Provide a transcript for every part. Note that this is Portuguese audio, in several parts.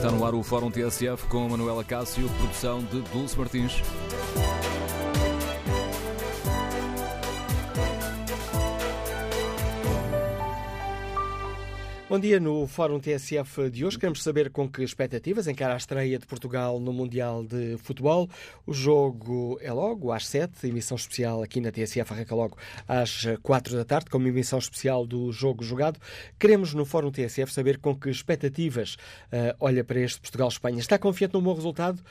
Está no ar o Fórum TSF com Manuela Cássio, produção de Dulce Martins. Bom dia no Fórum TSF de hoje. Queremos saber com que expectativas encara a estreia de Portugal no Mundial de Futebol. O jogo é logo às 7, emissão especial aqui na TSF arranca logo às 4 da tarde, como emissão especial do jogo jogado. Queremos no Fórum TSF saber com que expectativas uh, olha para este Portugal-Espanha. Está confiante no bom resultado?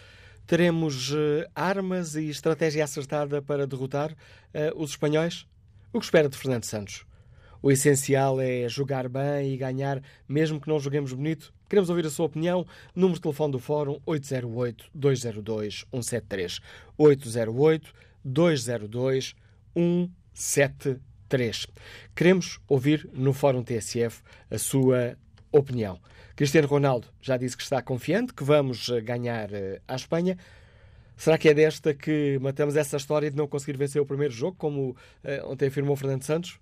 Teremos uh, armas e estratégia acertada para derrotar uh, os espanhóis? O que espera de Fernando Santos? O essencial é jogar bem e ganhar, mesmo que não joguemos bonito. Queremos ouvir a sua opinião. Número de telefone do Fórum 808-202-173. 808-202-173. Queremos ouvir no Fórum TSF a sua opinião. Cristiano Ronaldo já disse que está confiante, que vamos eh, ganhar eh, à Espanha. Será que é desta que matamos essa história de não conseguir vencer o primeiro jogo, como uh, ontem afirmou Fernando Santos?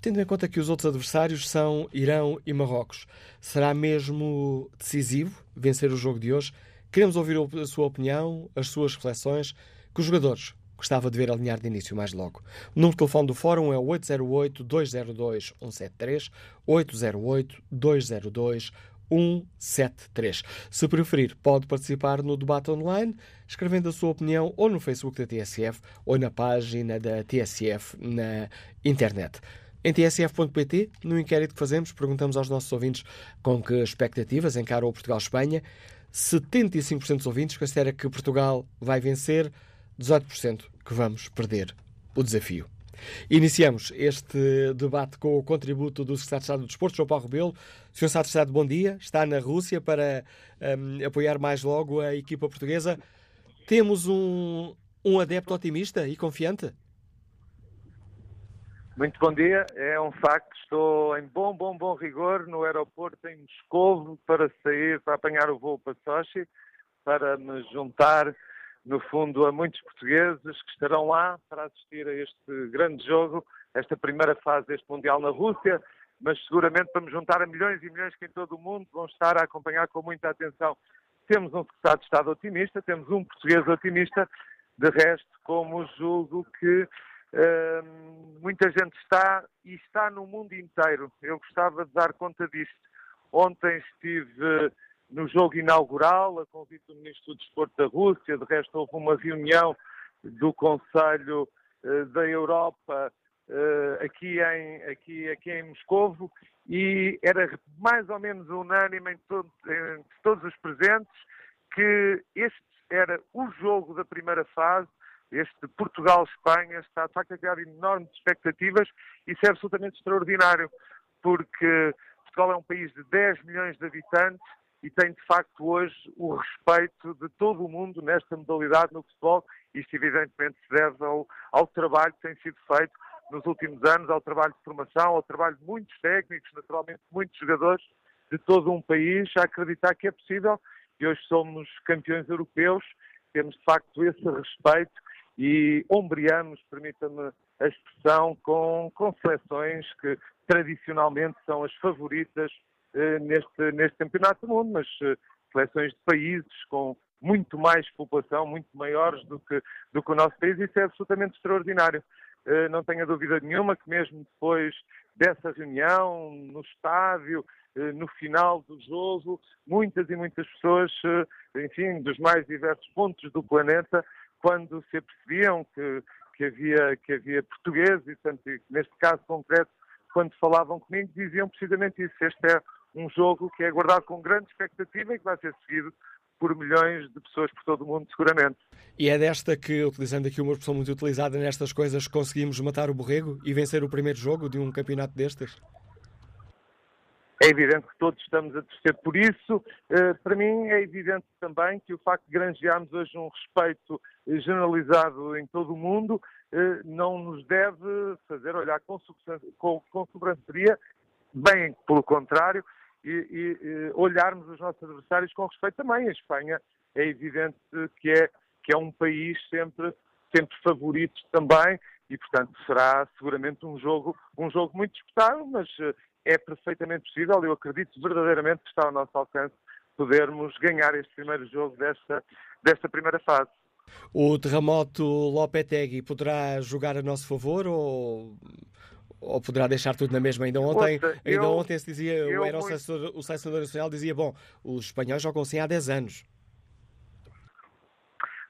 Tendo em conta que os outros adversários são Irão e Marrocos, será mesmo decisivo vencer o jogo de hoje? Queremos ouvir a sua opinião, as suas reflexões, que os jogadores gostava de ver alinhar de início mais logo. O número de telefone do Fórum é 808-202-173, 808-202-173. Se preferir, pode participar no debate online, escrevendo a sua opinião ou no Facebook da TSF ou na página da TSF na internet. Em tsf.pt, no inquérito que fazemos, perguntamos aos nossos ouvintes com que expectativas encaram o Portugal-Espanha. 75% dos ouvintes considera que Portugal vai vencer, 18% que vamos perder o desafio. Iniciamos este debate com o contributo do Secretário de Estado do Desporto, João Paulo Rebelo. Sr. Secretário de Estado, bom dia. Está na Rússia para um, apoiar mais logo a equipa portuguesa. Temos um, um adepto otimista e confiante? Muito bom dia. É um facto, estou em bom, bom, bom rigor no aeroporto em Moscovo para sair, para apanhar o voo para Sochi, para me juntar, no fundo, a muitos portugueses que estarão lá para assistir a este grande jogo, esta primeira fase deste Mundial na Rússia, mas seguramente para me juntar a milhões e milhões que em todo o mundo vão estar a acompanhar com muita atenção. Temos um secretário de Estado otimista, temos um português otimista, de resto, como julgo que Muita gente está e está no mundo inteiro. Eu gostava de dar conta disto. Ontem estive no jogo inaugural, a convite do Ministro do Desporto da Rússia, de resto houve uma reunião do Conselho uh, da Europa uh, aqui, em, aqui, aqui em Moscovo e era mais ou menos unânime em todos os presentes que este era o jogo da primeira fase este Portugal-Espanha está de facto a criar enormes expectativas e isso é absolutamente extraordinário, porque Portugal é um país de 10 milhões de habitantes e tem de facto hoje o respeito de todo o mundo nesta modalidade no futebol. Isto evidentemente se deve ao, ao trabalho que tem sido feito nos últimos anos, ao trabalho de formação, ao trabalho de muitos técnicos, naturalmente muitos jogadores de todo um país, a acreditar que é possível e hoje somos campeões europeus, temos de facto esse respeito e ombreamos, permita-me a expressão, com, com seleções que tradicionalmente são as favoritas eh, neste, neste campeonato do mundo, mas eh, seleções de países com muito mais população, muito maiores do que, do que o nosso país, isso é absolutamente extraordinário. Eh, não tenha dúvida nenhuma que mesmo depois dessa reunião, no estádio, eh, no final do jogo, muitas e muitas pessoas, enfim, dos mais diversos pontos do planeta, quando se apercebiam que, que, havia, que havia portugueses, e portanto, neste caso concreto, quando falavam comigo, diziam precisamente isso. Este é um jogo que é aguardado com grande expectativa e que vai ser seguido por milhões de pessoas por todo o mundo, seguramente. E é desta que, utilizando aqui uma expressão muito utilizada nestas coisas, conseguimos matar o borrego e vencer o primeiro jogo de um campeonato destes? É evidente que todos estamos a torcer por isso. Eh, para mim é evidente também que o facto de granjearmos hoje um respeito generalizado em todo o mundo eh, não nos deve fazer olhar com, com, sobranceria, bem pelo contrário, e, e, olharmos os nossos adversários com respeito também. A Espanha é evidente que é, que é um país sempre, sempre favorito também e, portanto, será seguramente um jogo, um jogo muito disputado, mas eh, é perfeitamente possível, eu acredito verdadeiramente que está ao nosso alcance podermos ganhar este primeiro jogo desta, desta primeira fase. O terremoto Lopetegui poderá jogar a nosso favor ou, ou poderá deixar tudo na mesma? Ainda ontem, Ouça, ainda eu, ontem se dizia, eu, era o, selecionador, o selecionador nacional dizia, bom, os espanhóis jogam assim há 10 anos.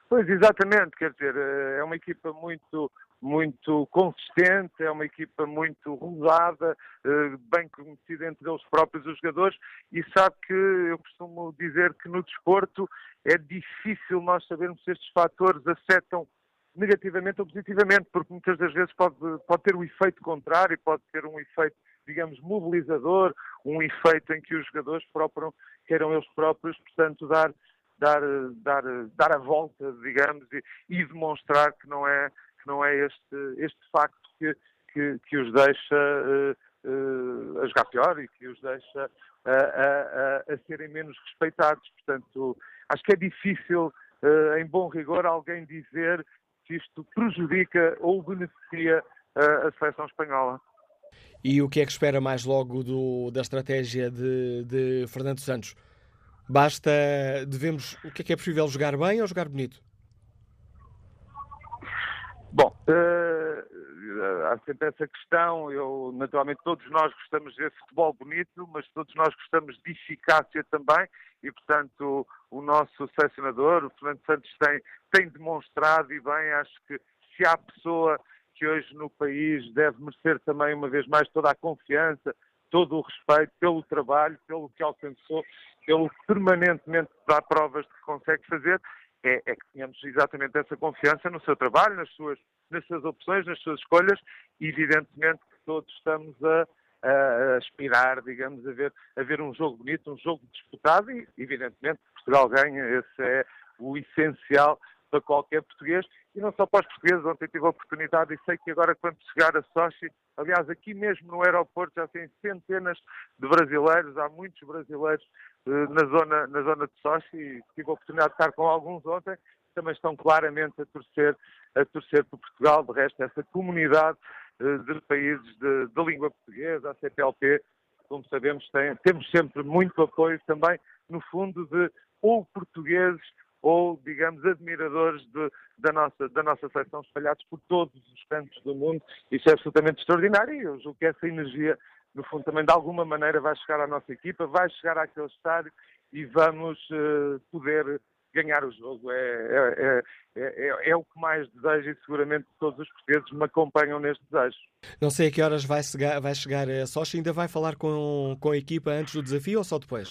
Pois, exatamente, quer dizer, é uma equipa muito, muito consistente, é uma equipa muito rodada, eh, bem conhecida entre eles próprios os jogadores, e sabe que eu costumo dizer que no desporto é difícil nós sabermos se estes fatores afetam negativamente ou positivamente, porque muitas das vezes pode, pode ter o um efeito contrário, pode ter um efeito, digamos, mobilizador, um efeito em que os jogadores próprios queiram eles próprios, portanto, dar, dar, dar, dar a volta, digamos, e, e demonstrar que não é não é este, este facto que, que, que os deixa uh, uh, a jogar pior e que os deixa a, a, a, serem menos respeitados. Portanto, acho que é difícil, em bom rigor, alguém dizer que isto prejudica ou beneficia a seleção espanhola. E o que é que espera mais logo do, da estratégia de, de Fernando Santos? Basta, devemos, o que é que é possível jogar bem ou jogar bonito? Bom, uh, há sempre essa questão. Eu, naturalmente, todos nós gostamos de ver futebol bonito, mas todos nós gostamos de eficácia também. E, portanto, o, o nosso selecionador, o Fernando Santos, tem, tem demonstrado e bem. Acho que se há pessoa que hoje no país deve merecer também, uma vez mais, toda a confiança, todo o respeito pelo trabalho, pelo que alcançou, pelo que permanentemente dá provas de que consegue fazer, é, é, que tenhamos exatamente essa confiança no seu trabalho, nas suas, nas suas opções, nas suas escolhas, e evidentemente que todos estamos a, a, aspirar, digamos, a ver, a ver um jogo bonito, um jogo disputado, e evidentemente Portugal ganha, esse é o essencial para qualquer português, e não só para os portugueses, ontem tive a oportunidade e sei que agora quando chegar a Sochi, aliás, aqui mesmo no aeroporto já tem centenas de brasileiros, há muitos brasileiros eh, na, zona, na zona de Sochi e tive a oportunidade de estar com alguns ontem, também estão claramente a torcer, a torcer por Portugal, de resto essa comunidade eh, de países de, de língua portuguesa, a CPLP, como sabemos, tem, temos sempre muito apoio também, no fundo, de ou portugueses ou, digamos, admiradores de, da, nossa, da nossa seleção espalhados por todos os cantos do mundo. Isso é absolutamente extraordinário e eu julgo que essa energia, no fundo, também de alguma maneira vai chegar à nossa equipa, vai chegar àquele estádio e vamos uh, poder ganhar o jogo. É, é, é, é, o que mais desejo e seguramente todos os portugueses me acompanham neste desejo. Não sei a que horas vai chegar, vai chegar a Sochi, ainda vai falar com, com a equipa antes do desafio ou só depois?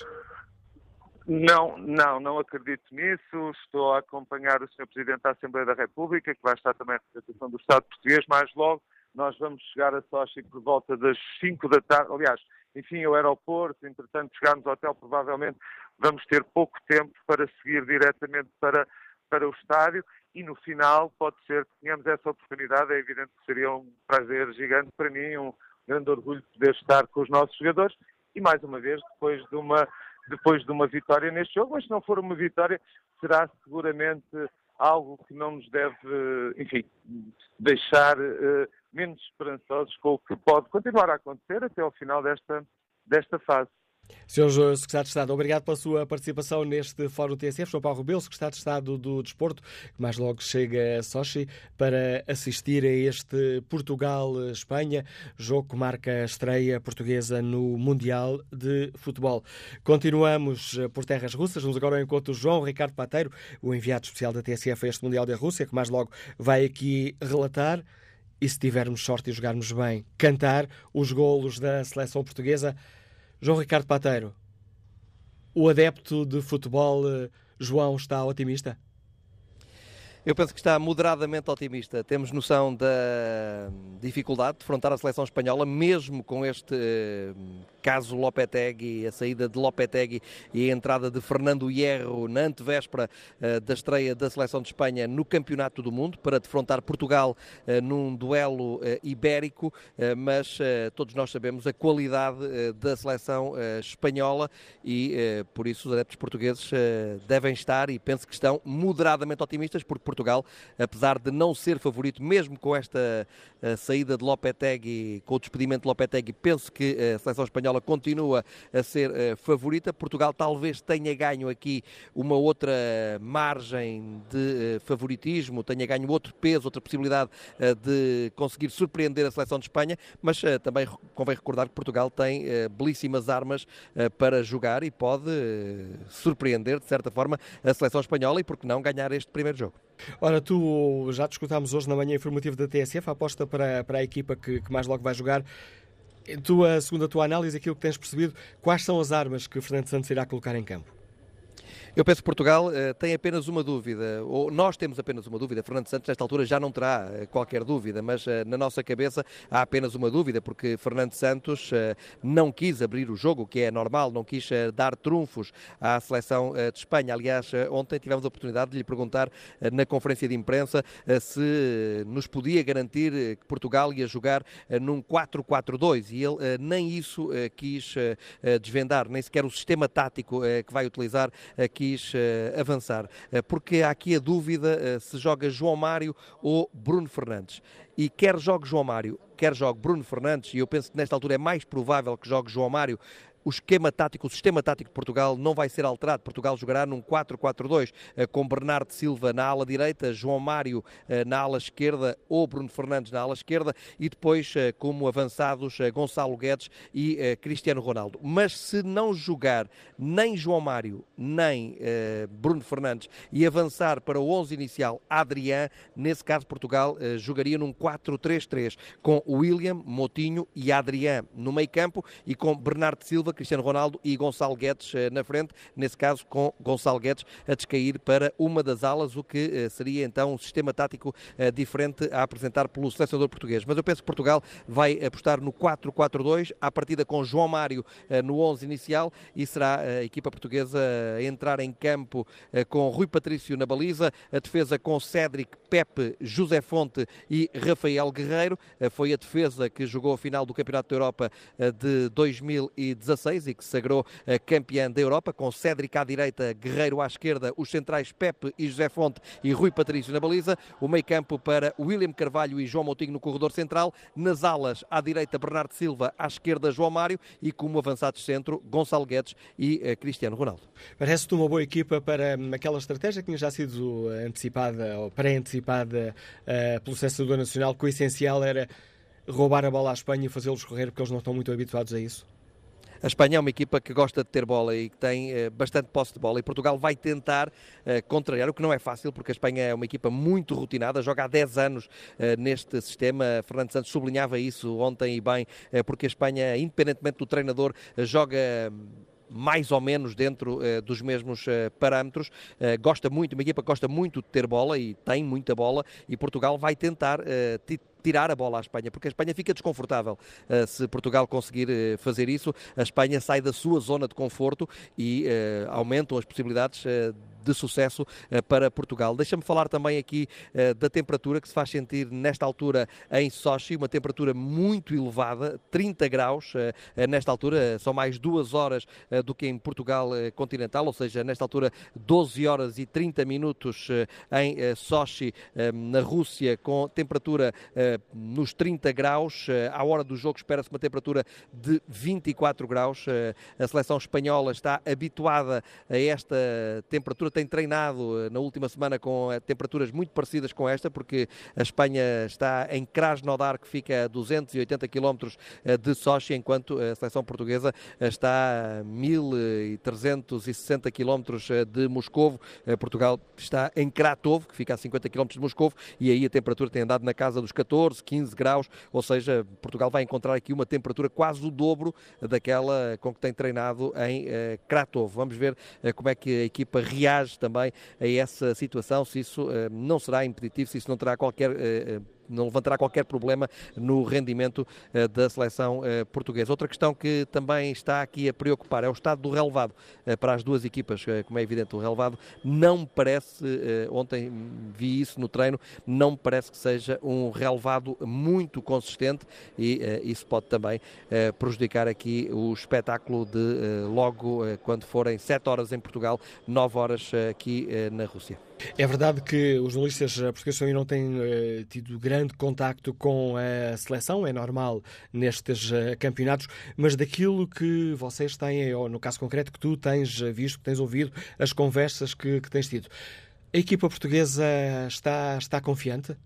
Não, não, não acredito nisso. Estou a acompanhar o Sr. Presidente da Assembleia da República, que vai estar também a representação do Estado português. Mais logo, nós vamos chegar a Sochi por volta das 5 da tarde. Aliás, enfim, ao aeroporto, entretanto, chegarmos ao hotel, provavelmente vamos ter pouco tempo para seguir diretamente para, para o estádio e no final pode ser que tenhamos essa oportunidade. É evidente que seria um prazer gigante para mim, um grande orgulho poder estar com os nossos jogadores e mais uma vez, depois de uma depois de uma vitória neste jogo, mas se não for uma vitória, será seguramente algo que não nos deve, enfim, deixar uh, menos esperançosos com o que pode continuar a acontecer até ao final desta, desta fase. Sr. Secretário de Estado, obrigado pela sua participação neste Fórum TSF. João Paulo Rebelo, Secretário de Estado do Desporto, que mais logo chega a Sochi para assistir a este Portugal-Espanha, jogo que marca a estreia portuguesa no Mundial de Futebol. Continuamos por terras russas, vamos agora ao encontro do João Ricardo Pateiro, o enviado especial da TSF a este Mundial da Rússia, que mais logo vai aqui relatar e se tivermos sorte e jogarmos bem, cantar os golos da seleção portuguesa. João Ricardo Pateiro, o adepto de futebol eh, João está otimista? Eu penso que está moderadamente otimista. Temos noção da dificuldade de defrontar a seleção espanhola, mesmo com este eh, caso Lopetegui, a saída de Lopetegui e a entrada de Fernando Hierro na antevéspera uh, da estreia da seleção de Espanha no Campeonato do Mundo para defrontar Portugal uh, num duelo uh, ibérico, mas todos nós sabemos a qualidade da seleção espanhola e por isso os adeptos portugueses devem estar e penso que estão moderadamente otimistas porque Portugal, apesar de não ser favorito mesmo com esta saída de Lopetegui, com o despedimento de Lopetegui, penso que a seleção espanhola continua a ser favorita. Portugal talvez tenha ganho aqui uma outra margem de favoritismo, tenha ganho outro peso, outra possibilidade de conseguir surpreender a seleção de Espanha, mas também convém recordar que Portugal tem belíssimas armas para jogar e pode surpreender, de certa forma, a seleção espanhola e, por que não, ganhar este primeiro jogo. Ora, tu já discutámos hoje na manhã informativa da TSF a aposta para, para a equipa que, que mais logo vai jogar. Tua, segundo a tua análise, aquilo que tens percebido, quais são as armas que Fernando Santos irá colocar em campo? Eu penso que Portugal uh, tem apenas uma dúvida, ou nós temos apenas uma dúvida. Fernando Santos, nesta altura, já não terá uh, qualquer dúvida, mas uh, na nossa cabeça há apenas uma dúvida, porque Fernando Santos não quis abrir o jogo, que é normal, não quis dar trunfos à seleção de Espanha. Aliás, ontem tivemos a oportunidade de lhe perguntar na conferência de imprensa se nos podia garantir que Portugal ia jogar num 4-4-2 e ele nem isso quis desvendar, nem sequer o sistema tático que vai utilizar quis uh, avançar, uh, porque há aqui a dúvida uh, se joga João Mário ou Bruno Fernandes. E quer jogue João Mário, quer jogue Bruno Fernandes, e eu penso que nesta altura é mais provável que jogue João Mário o esquema tático, o sistema tático de Portugal não vai ser alterado. Portugal jogará num 4-4-2 eh, com Bernardo Silva na ala direita, João Mário eh, na ala esquerda ou Bruno Fernandes na ala esquerda e depois eh, como avançados Gonçalo Guedes e Cristiano Ronaldo. Mas se não jogar nem João Mário nem Bruno Fernandes e avançar para o 11 inicial Adrián, nesse caso Portugal jogaria num 4-3-3 com William, Motinho e Adrián no meio campo e com Bernardo Silva Cristiano Ronaldo e Gonçalo Guedes eh, na frente, nesse caso com Gonçalo Guedes a descair para uma das alas, o que eh, seria então um sistema tático eh, diferente a apresentar pelo selecionador português. Mas eu penso que Portugal vai apostar no 4-4-2, à partida com João Mário no 11 inicial e será a equipa portuguesa a entrar em campo com Rui Patrício na baliza, a defesa com Cédric, Pepe, José Fonte e Rafael Guerreiro. Foi a defesa que jogou a final do Campeonato da Europa de 2016 e que sagrou eh, campeã da Europa, com Cédric à direita, Guerreiro à esquerda, os centrais Pepe e José Fonte e Rui Patrício na baliza, o meio campo para William Carvalho e João Moutinho no corredor central, nas alas à direita Bernardo Silva, à esquerda João Mário e como avançados centro Gonçalo Guedes e uh, Cristiano Ronaldo. Parece-te uma boa equipa para hum, aquela estratégia que tinha já sido antecipada ou pré-antecipada uh, pelo Selecionador Nacional, que o essencial era roubar a bola à Espanha e fazê-los correr porque eles não estão muito habituados a isso? A Espanha é uma equipa que gosta de ter bola e que tem uh, bastante posse de bola e Portugal vai tentar uh, contrariar, o que não é fácil porque a Espanha é uma equipa muito rotinada, joga há 10 anos uh, neste sistema. Fernando Santos sublinhava isso ontem e bem, porque a Espanha, independentemente do treinador, joga mais ou menos dentro dos mesmos parâmetros. Gosta muito, uma equipa gosta muito de ter bola e tem muita bola e Portugal vai tentar tirar a bola à Espanha, porque a Espanha fica desconfortável uh, se Portugal conseguir uh, fazer isso. A Espanha sai da sua zona de conforto e uh, aumentam as possibilidades de sucesso eh, para Portugal. Deixa-me falar também aqui eh, da temperatura que se faz sentir nesta altura em Sochi, uma temperatura muito elevada, 30 graus eh, nesta altura, são mais duas horas do que em Portugal continental, ou seja, nesta altura 12 horas e 30 minutos em Sochi, na Rússia, com temperatura nos 30 graus. À hora do jogo espera-se uma temperatura de 24 graus. A seleção espanhola está habituada a esta temperatura tem treinado eh, na última semana com eh, temperaturas muito parecidas com esta, porque a Espanha está em Krasnodar, que fica a 280 km eh, de Sochi, enquanto a seleção portuguesa está a 1360 km de Moscovo. Portugal está em Kratovo, que fica a 50 km de Moscovo, e aí a temperatura tem andado na casa dos 14, 15 graus, ou seja, Portugal vai encontrar aqui uma temperatura quase o dobro daquela com que tem treinado em Kratovo. Vamos ver como é que a equipa reage reage também a essa situação, se isso eh, não será impeditivo, se isso não terá qualquer eh, eh, não levantará qualquer problema no rendimento uh, da seleção uh, portuguesa. Outra questão que também está aqui a preocupar é o estado do relevado uh, para as duas equipas. como é evidente, o relevado não parece, ontem vi isso no treino, não parece que seja um relevado muito consistente e isso pode também prejudicar aqui o espetáculo de logo quando forem 7 horas em Portugal, 9 horas aqui na Rússia. É verdade que os jornalistas portugueses também não têm tido grande contacto com a seleção, é normal nestes uh, campeonatos, mas daquilo que vocês têm, ou no caso concreto que tu tens visto, que tens ouvido, as conversas que, que tens tido, a equipa portuguesa está, está confiante?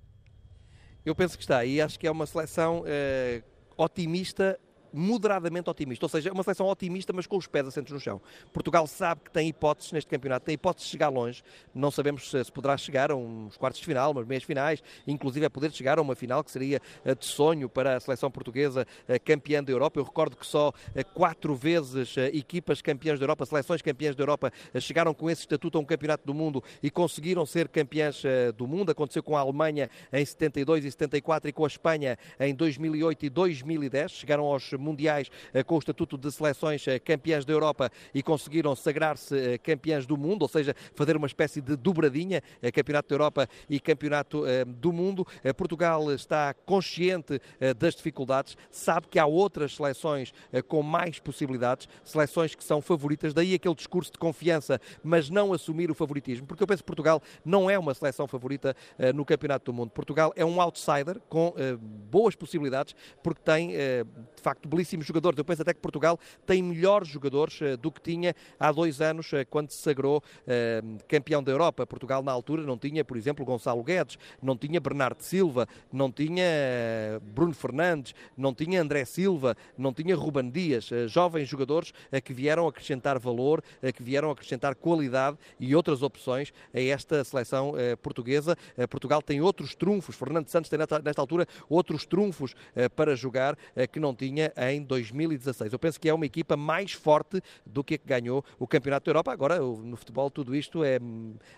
Eu penso que está, e acho que é uma seleção uh, otimista moderadamente otimista, ou seja, é uma seleção otimista, mas com os pés assentos no chão. Portugal sabe que tem hipóteses neste campeonato, tem hipóteses de chegar longe, não sabemos se, se poderá chegar a uns quartos de final, umas meias finais, inclusive é poder chegar a uma final que seria eh, de sonho para a seleção portuguesa eh, campeã da Europa. Eu recordo que só eh, quatro vezes equipas campeãs da Europa, seleções campeãs da Europa, chegaram com esse estatuto a um campeonato do mundo e conseguiram ser campeãs do mundo. Aconteceu com a Alemanha em 72 e 74 e com a Espanha em 2008 e 2010. Chegaram aos mundiais eh, com o estatuto de seleções eh, campeãs da Europa e conseguiram sagrar-se eh, campeãs do mundo, ou seja, fazer uma espécie de dobradinha, Campeonato da Europa e Campeonato do Mundo. Portugal está consciente das dificuldades, sabe que há outras seleções com mais possibilidades, seleções que são favoritas, daí aquele discurso de confiança, mas não assumir o favoritismo, porque eu penso que Portugal não é uma seleção favorita no Campeonato do Mundo. Portugal é um outsider com boas possibilidades, porque tem, de facto, belíssimos jogadores. Eu penso até que Portugal tem melhores jogadores uh, do que tinha há dois anos, uh, quando se sagrou uh, campeão da Europa. Portugal, na altura, não tinha, por exemplo, Gonçalo Guedes, não tinha Bernardo Silva, não tinha Bruno Fernandes, não tinha André Silva, não tinha Ruban Dias. jovens jogadores que vieram acrescentar valor, que vieram acrescentar qualidade e outras opções a esta seleção portuguesa. Portugal tem outros trunfos, Fernando Santos tem nesta altura outros trunfos para jogar que não tinha em 2016. Eu penso que é uma equipa mais forte do que a que ganhou o Campeonato da Europa. Agora, no futebol, tudo isto é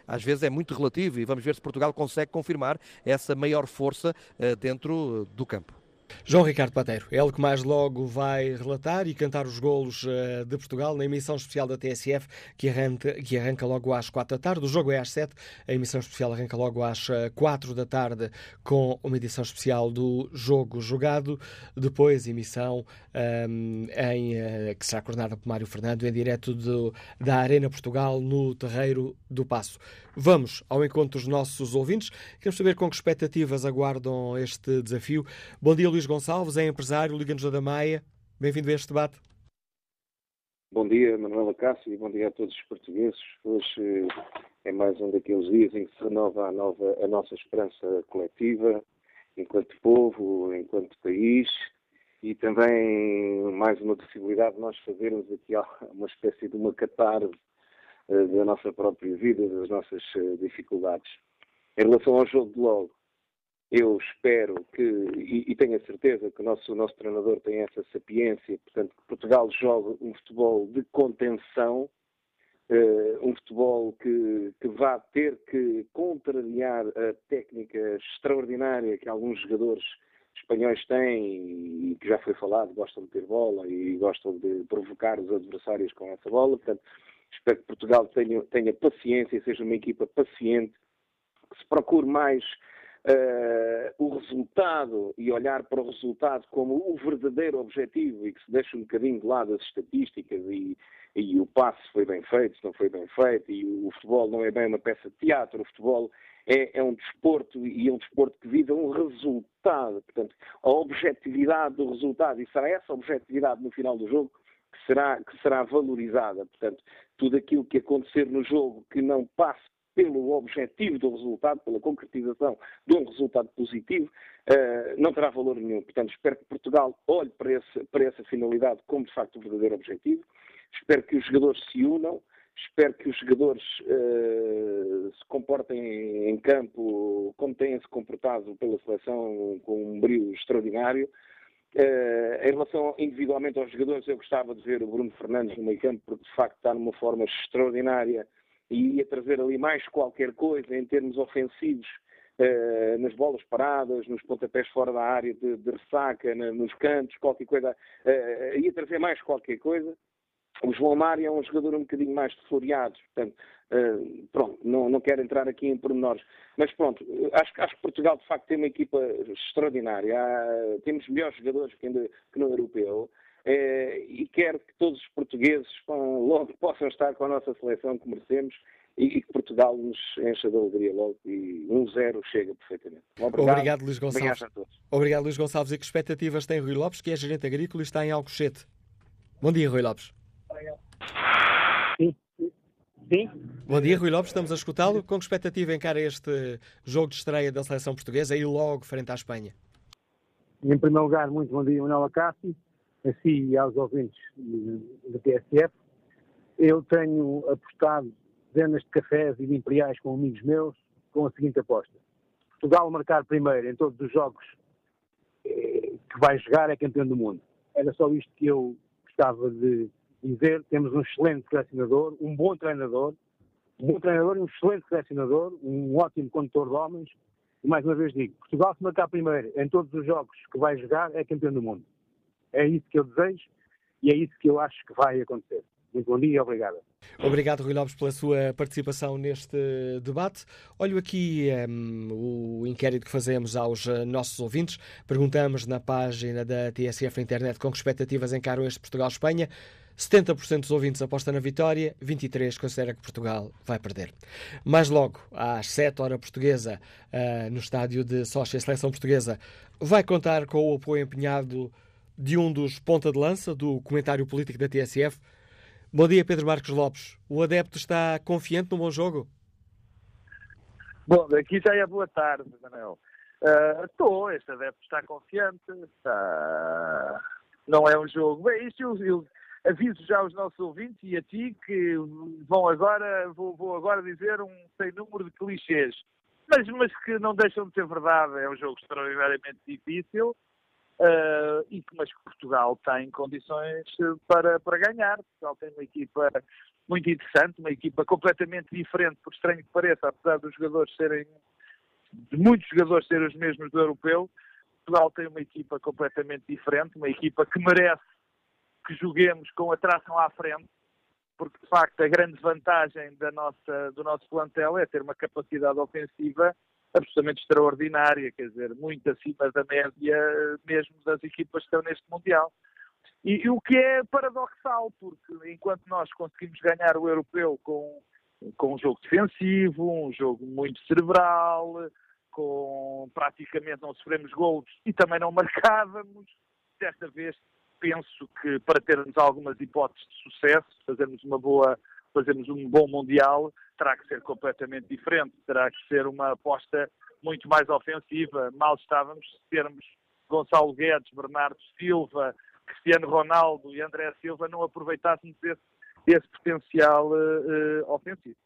às vezes é muito relativo e vamos ver se Portugal consegue confirmar essa maior força eh, dentro do campo. João Ricardo Pateiro, é ele que mais logo vai relatar e cantar os golos uh, de Portugal na emissão especial da TSF, que arranca, que arranca logo às 4 da tarde. O jogo é às 7, a emissão especial arranca logo às 4 eh, da tarde com uma edição especial do Jogo Jogado. Depois, emissão um, ehm, em, uh, que será coordenada por Mário Fernando, em direto do, da Arena Portugal, no Terreiro do Passo. Vamos ao encontro dos nossos ouvintes. Queremos saber com que expectativas aguardam este desafio. Bom dia, Luís Gonçalves, é empresário, Liga-nos da Maia. Bem-vindo a este debate. Bom dia, Manuela Cássio, e bom dia a todos os portugueses. Hoje é mais um daqueles dias em que se renova a, nova, a nossa esperança coletiva, enquanto povo, enquanto país, e também mais uma possibilidade de nós fazermos aqui uma espécie de uma catarse eh, da nossa própria vida, das nossas eh, dificuldades. Em relação ao jogo de logo, eu espero que, e, e, tenho a certeza que o nosso, o nosso treinador tem essa sapiência, portanto, que Portugal joga um futebol de contenção, uh, um futebol que, que vá ter que contrariar a técnica extraordinária que alguns jogadores espanhóis têm e que já foi falado, gostam de ter bola e gostam de provocar os adversários com essa bola. Portanto, Espero que Portugal tenha, tenha paciência, seja uma equipa paciente, que se procure mais uh, o resultado e olhar para o resultado como o verdadeiro objetivo e que se deixe um bocadinho de lado as estatísticas e, e o passe foi bem feito, se não foi bem feito, e o, futebol não é bem uma peça de teatro, o futebol é, é, um desporto e é um desporto que vive um resultado. Portanto, a objetividade do resultado, e será essa objetividade no final do jogo que será, que será valorizada. Portanto, tudo aquilo que acontecer no jogo que não passe pelo objetivo do resultado, pela concretização de um resultado positivo, uh, não terá valor nenhum. Portanto, espero que Portugal olhe para, esse, para essa finalidade como, de facto, o verdadeiro objetivo. Espero que os jogadores se unam. Espero que os jogadores uh, se comportem em campo como têm-se comportado pela seleção com um brilho extraordinário. Uh, em relação individualmente aos jogadores, eu gostava de ver o Bruno Fernandes no meio campo, porque de facto está numa forma extraordinária e ia trazer ali mais qualquer coisa em termos ofensivos, uh, nas bolas paradas, nos pontapés fora da área de, de ressaca, na, nos cantos, qualquer coisa, uh, ia trazer mais qualquer coisa. O João Mário é um jogador um bocadinho mais floreado, portanto, uh, pronto, não, não quero entrar aqui em pormenores. Mas pronto, acho, acho que Portugal de facto tem uma equipa extraordinária. Há, temos melhores jogadores que, ainda, que no europeu. Eh, e quero que todos os portugueses logo possam estar com a nossa seleção que merecemos e que Portugal nos encha de alegria logo e 1-0 chega perfeitamente. Obrigado, Obrigado Luís Gonçalves. Obrigado, Luís Gonçalves. E que expectativas tem Rui Lopes, que é gerente agrícola e está em Alcochete? Bom dia, Rui Lopes. Sim. Sim. Bom dia, Rui Lopes. Estamos a escutá-lo. Com que expectativa encara este jogo de estreia da seleção portuguesa e logo frente à Espanha? Em primeiro lugar, muito bom dia, Manuel Acácio, a si e aos ouvintes da TSF. Eu tenho apostado dezenas de cafés e de imperiais com amigos meus com a seguinte aposta. Portugal marcar primeiro em todos os jogos eh, que vai jogar é campeão do mundo. Era só isto que eu gostava de dizer. Temos um excelente selecionador, um bom treinador, um bom treinador um excelente selecionador, um ótimo condutor de homens. E mais uma vez digo, Portugal se marcar primeiro em todos os jogos que vai jogar é campeão do mundo. É isso que eu desejo e é isso que eu acho que vai acontecer. Muito bom dia e obrigado. Obrigado, Rui Lopes, pela sua participação neste debate. Olho aqui um, o inquérito que fazemos aos uh, nossos ouvintes. Perguntamos na página da TSF Internet com que expectativas encaram este Portugal-Espanha. 70% dos ouvintes aposta na vitória, 23% considera que Portugal vai perder. Mais logo, às 7 horas portuguesa, uh, no estádio de Sochi, a seleção portuguesa vai contar com o apoio empenhado de um dos ponta de lança do comentário político da TSF, Bom dia, Pedro Marcos Lopes. O adepto está confiante no bom jogo? Bom, aqui já é boa tarde, Manuel. Uh, estou, este adepto está confiante, está... não é um jogo. Bem, isto eu, eu, aviso já aos nossos ouvintes e a ti que vão agora, vou, vou agora dizer um sem número de clichês, mas, mas que não deixam de ser verdade. É um jogo extraordinariamente difícil Uh, e que, mas que Portugal tem condições para, para ganhar. Portugal tem uma equipa muito interessante, uma equipa completamente diferente, por estranho que pareça, apesar dos jogadores serem, de muitos jogadores serem os mesmos do europeu. Portugal tem uma equipa completamente diferente, uma equipa que merece que joguemos com a tração à frente, porque de facto a grande vantagem da nossa, do nosso plantel é ter uma capacidade ofensiva absolutamente extraordinária, quer dizer, muito acima da média mesmo das equipas que estão neste Mundial. E, e, o que é paradoxal, porque enquanto nós conseguimos ganhar o europeu com, com um jogo defensivo, um jogo muito cerebral, com praticamente não sofremos gols e também não marcávamos, desta vez penso que para termos algumas hipóteses de sucesso, fazermos uma boa fazermos um bom Mundial, terá que ser completamente diferente, terá que ser uma aposta muito mais ofensiva. Mal estávamos se termos Gonçalo Guedes, Bernardo Silva, Cristiano Ronaldo e André Silva não aproveitássemos esse, esse potencial uh, ofensivo.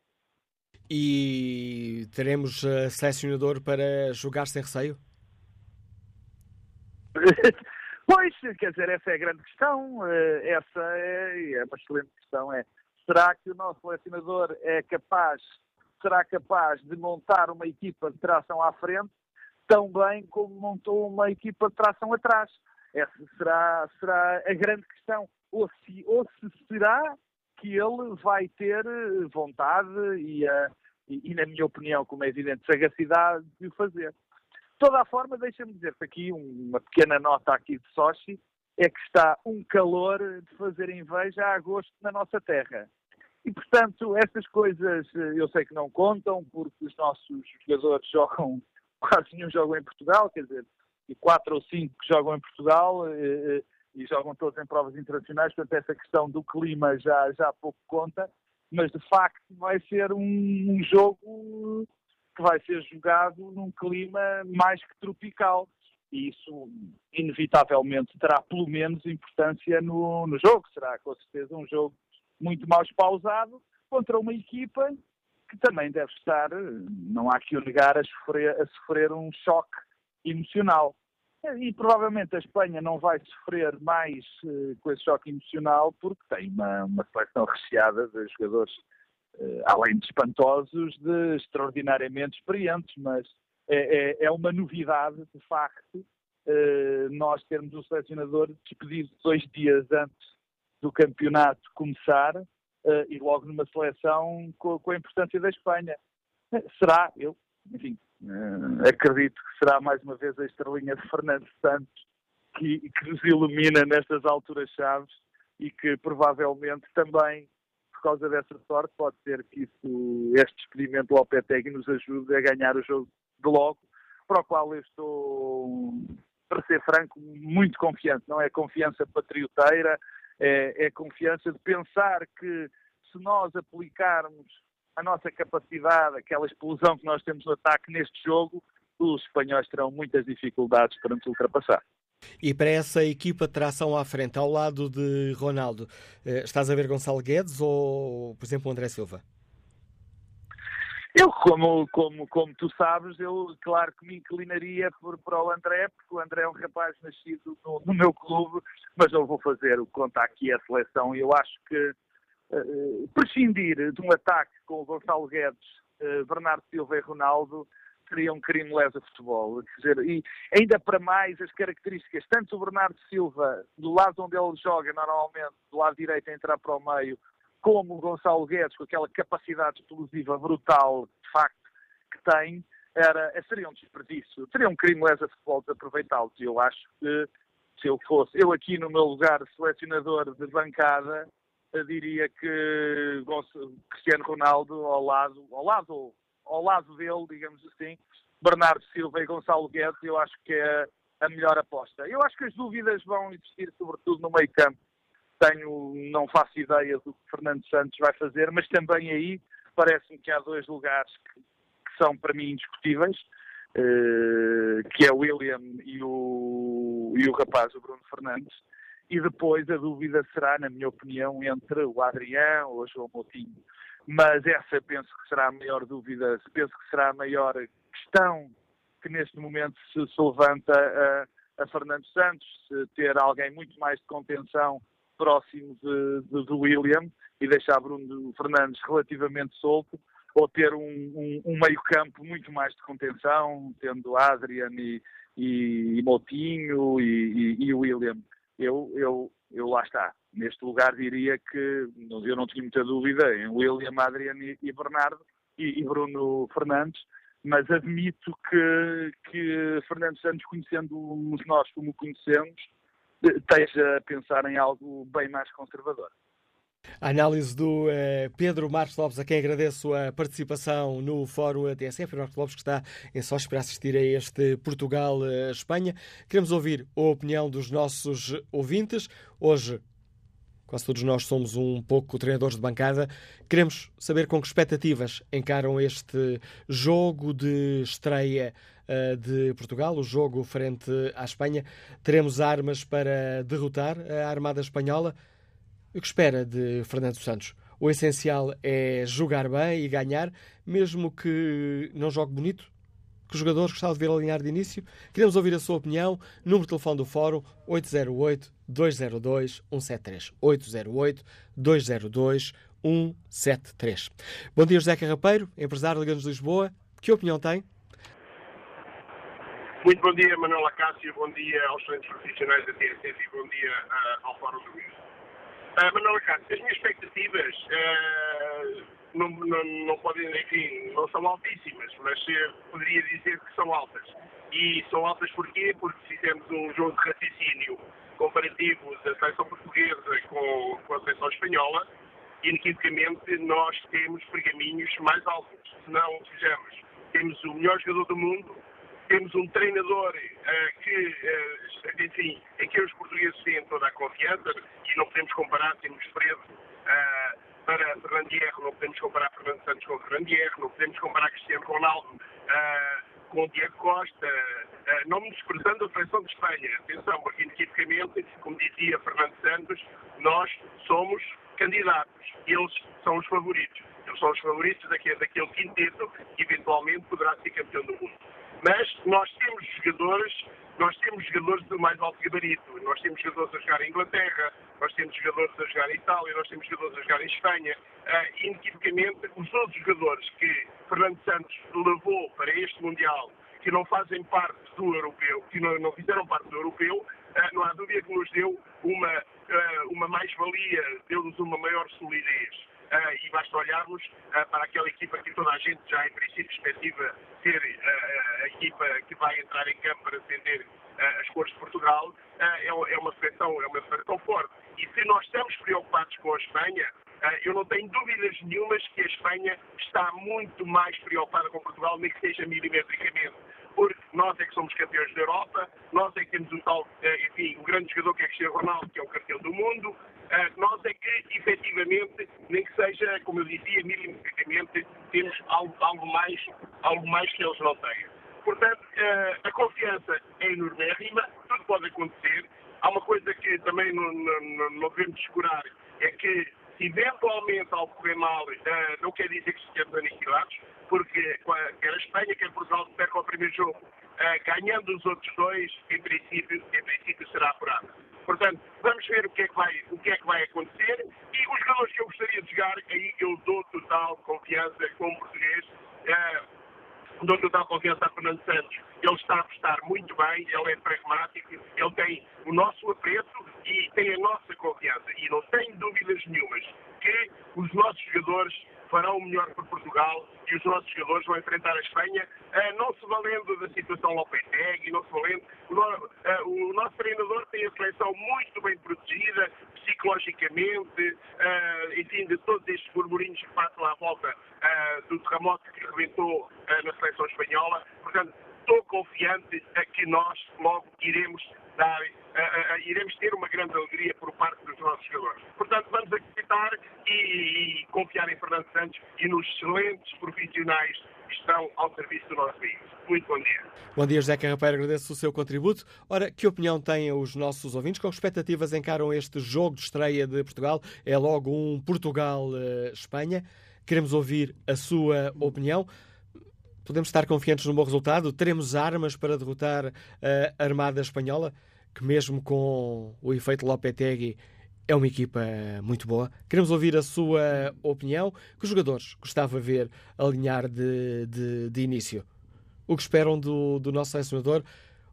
E teremos uh, selecionador para jogar sem receio? pois, quer dizer, essa é a grande questão. Uh, essa é, é uma excelente questão. É Será que o nosso selecionador é capaz, será capaz de montar uma equipa de tração à frente tão bem como montou uma equipa de tração atrás? Essa será, será a grande questão. Ou se, ou se será que ele vai ter vontade e, uh, e, e, na minha opinião, como é evidente, sagacidade de o fazer. De toda a forma, deixa-me dizer-te aqui uma pequena nota aqui de Sochi, é que está um calor de fazer inveja a agosto na nossa terra. E, portanto, essas coisas eh, eu sei que não contam, porque os nossos jogadores jogam, quase nenhum jogam em Portugal, quer dizer, e quatro ou cinco que jogam em Portugal e, eh, e jogam todos em provas internacionais, portanto, essa questão do clima já, já pouco conta, mas de facto vai ser um, um jogo que vai ser jogado num clima mais que tropical. E isso, inevitavelmente, terá pelo menos importância no, no jogo. Será com certeza um jogo muito mais pausado contra uma equipa que também deve estar, não há que o negar, a sofrer, a sofrer um choque emocional. E provavelmente a Espanha não vai sofrer mais uh, com esse choque emocional porque tem uma, uma seleção recheada de jogadores, uh, além de espantosos, de extraordinariamente experientes, mas é, é, é uma novidade, de facto, uh, nós termos um selecionador despedido dois dias antes do campeonato começar uh, e logo numa seleção com, com, a importância da Espanha. Será, eu, enfim, uh, acredito que será mais uma vez a estrelinha de Fernando Santos que, que nos ilumina nestas alturas chaves e que provavelmente também, por causa dessa sorte, pode ser que isso, este experimento Lopetegui nos ajude a ganhar o jogo de logo, para o qual eu estou, para ser franco, muito confiante. Não é confiança patrioteira, é, é confiança de pensar que se nós aplicarmos a nossa capacidade, aquela explosão que nós temos no ataque neste jogo, os espanhóis terão muitas dificuldades para nos ultrapassar. E para essa equipa de tração à frente, ao lado de Ronaldo, eh, estás a ver Gonçalo Guedes ou, por exemplo, André Silva? Eu, como, como, como tu sabes, eu claro que me inclinaria por, para o André, porque o André é um rapaz nascido no, no meu clube, mas não vou fazer o que conta aqui a seleção. Eu acho que uh, prescindir de um ataque com o Gonçalo Guedes, uh, Bernardo Silva e Ronaldo seria um crime lesa futebol. Quer dizer, e ainda para mais as características, tanto o Bernardo Silva, do lado onde ele joga normalmente, do lado direito a entrar para o meio, como o Gonçalo Guedes, com aquela capacidade explosiva brutal, de facto, que tem, era, seria um desperdício, seria um crime lesa futebol desaproveitá-los. E eu acho que se eu fosse, eu aqui no meu lugar selecionador de bancada, diria que Cristiano Ronaldo ao lado, ao lado, ao lado dele, digamos assim, Bernardo Silva e Gonçalo Guedes, eu acho que é a melhor aposta. Eu acho que as dúvidas vão existir, sobretudo no meio campo. Tenho, não faço ideia do que Fernando Santos vai fazer, mas também aí parece-me que há dois lugares que, que são para mim indiscutíveis, uh, que é o William e o, e o rapaz, o Bruno Fernandes e depois a dúvida será, na minha opinião, entre o Adrião ou o João Moutinho. Mas essa penso que será a maior dúvida, penso que será a maior questão que neste momento se, se levanta a, a, Fernando Santos, se ter alguém muito mais de contenção próximo de, de, do William e deixar Bruno Fernandes relativamente solto, ou ter um, um, um meio-campo muito mais de contenção, tendo Adrian e, e, e Moutinho e, e, e William eu, eu, eu lá está. Neste lugar diria que eu não tinha muita dúvida em William, Adriano e Bernardo e, e Bruno Fernandes, mas admito que, que Fernando Santos, conhecendo-nos nós como conhecemos, esteja a pensar em algo bem mais conservador. A análise do eh, Pedro Marcos Lopes, a quem agradeço a participação no Fórum TSF. Marcos Lopes, que está em sós para assistir a este Portugal-Espanha. Queremos ouvir a opinião dos nossos ouvintes. Hoje, quase todos nós somos um pouco treinadores de bancada. Queremos saber com que expectativas encaram este jogo de estreia de Portugal, o jogo frente à Espanha. Teremos armas para derrotar a Armada Espanhola? O que espera de Fernando Santos? O essencial é jogar bem e ganhar, mesmo que não jogue bonito? Que os jogadores gostavam de ver alinhar de início? Queremos ouvir a sua opinião. Número de telefone do Fórum 808-202-173. 808-202-173. Bom dia, José Carrapeiro, empresário Liganos de Lisboa. Que opinião tem? Muito bom dia, Manuela Cássio. Bom dia aos excelentes profissionais da TSF e bom dia uh, ao Fórum do Rio. Uh, Manuel Cássio, as minhas expectativas uh, não, não, não, podem, enfim, não são altíssimas, mas poderia dizer que são altas. E são altas porquê? Porque fizemos um jogo de raciocínio comparativo da seleção portuguesa com, com a seleção espanhola e, inequivocamente, nós temos pergaminhos mais altos. Se não fizemos, temos o melhor jogador do mundo, temos um treinador uh, que, uh, enfim, em que os portugueses têm toda a confiança e não podemos comparar, temos Fredo uh, para Fernando Hierro, não podemos comparar Fernando Santos com Fernando Hierro, não podemos comparar Cristiano Ronaldo com o Diego Costa, não me desprezando a seleção de Espanha. Atenção, porque inequivocamente, como dizia Fernando Santos, nós somos candidatos, eles são os favoritos. Eles são os favoritos daquele, daquele quinteto que eventualmente poderá ser campeão do mundo. Mas nós temos jogadores, nós temos jogadores do mais alto gabarito. Nós temos jogadores a jogar em Inglaterra, nós temos jogadores a jogar em Itália, nós temos jogadores a jogar em Espanha. Uh, inequivocamente, os outros jogadores que Fernando Santos levou para este Mundial, que não fazem parte do europeu, que não, não fizeram parte do europeu, uh, não há dúvida que nos deu uma, uh, uma mais-valia, deu-nos uma maior solidez. Uh, e basta olharmos uh, para aquela equipa que toda a gente já em princípio expectativa ser uh, a equipa que vai entrar em campo para defender as cores de Portugal, é uma seleção, é uma seleção forte. E se nós estamos preocupados com a Espanha, eu não tenho dúvidas nenhumas que a Espanha está muito mais preocupada com Portugal, nem que seja milimetricamente porque nós é que somos campeões da Europa, nós é que temos um tal, enfim, o grande jogador que é Cristiano Ronaldo, que é o campeão do mundo, nós é que, efetivamente, nem que seja, como eu dizia, milimetricamente, temos algo, algo, mais, algo mais que eles não têm. Portanto, a confiança é enormérrima, tudo pode acontecer. Há uma coisa que também não, não, não devemos descurar, é que eventualmente algo correr mal, não quer dizer que estejamos aniquilados, porque quer a Espanha, quer Portugal perca o primeiro jogo, ganhando os outros dois, em princípio, em princípio será apurado. Portanto, vamos ver o que, é que vai, o que é que vai acontecer e os jogadores que eu gostaria de jogar, aí eu dou total confiança como português, dou total confiança a Fernando Santos. Ele está a prestar muito bem, ele é pragmático, ele tem o nosso apreço e tem a nossa confiança. E não tenho dúvidas nenhumas que os nossos jogadores farão o melhor por Portugal e os nossos jogadores vão enfrentar a Espanha, não se valendo da situação Lopetegui, não se valendo. O nosso treinador tem a seleção muito bem protegida, psicologicamente, enfim, de todos estes burburinhos que passam à volta do terremoto que rebentou na seleção espanhola. Portanto, estou confiante a que nós logo iremos iremos ter uma grande alegria por parte dos nossos jogadores. Portanto, vamos acreditar e, e confiar em Fernando Santos e nos excelentes profissionais que estão ao serviço do nosso país. Muito bom dia. Bom dia, José Carrapeiro. Agradeço o seu contributo. Ora, que opinião têm os nossos ouvintes? Com expectativas encaram este jogo de estreia de Portugal? É logo um Portugal-Espanha. Queremos ouvir a sua opinião. Podemos estar confiantes num bom resultado? Teremos armas para derrotar a Armada Espanhola, que mesmo com o efeito Lopetegui é uma equipa muito boa. Queremos ouvir a sua opinião. Que jogadores gostava de ver alinhar de, de, de início? O que esperam do, do nosso selecionador?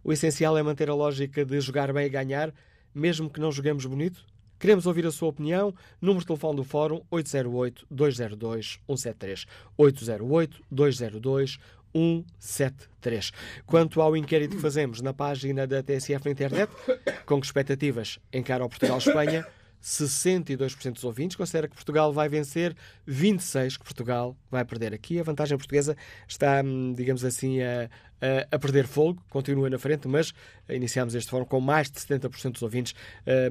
O essencial é manter a lógica de jogar bem e ganhar, mesmo que não joguemos bonito? Queremos ouvir a sua opinião. Número de telefone do Fórum 808-202-173. 808-202-173. Quanto ao inquérito que fazemos na página da TSF na internet, com que expectativas encara o Portugal-Espanha, 62% dos ouvintes considera que Portugal vai vencer, 26% que Portugal vai perder. Aqui a vantagem portuguesa está, digamos assim, a, a, a perder fogo, continua na frente, mas iniciamos este fórum com mais de 70% dos ouvintes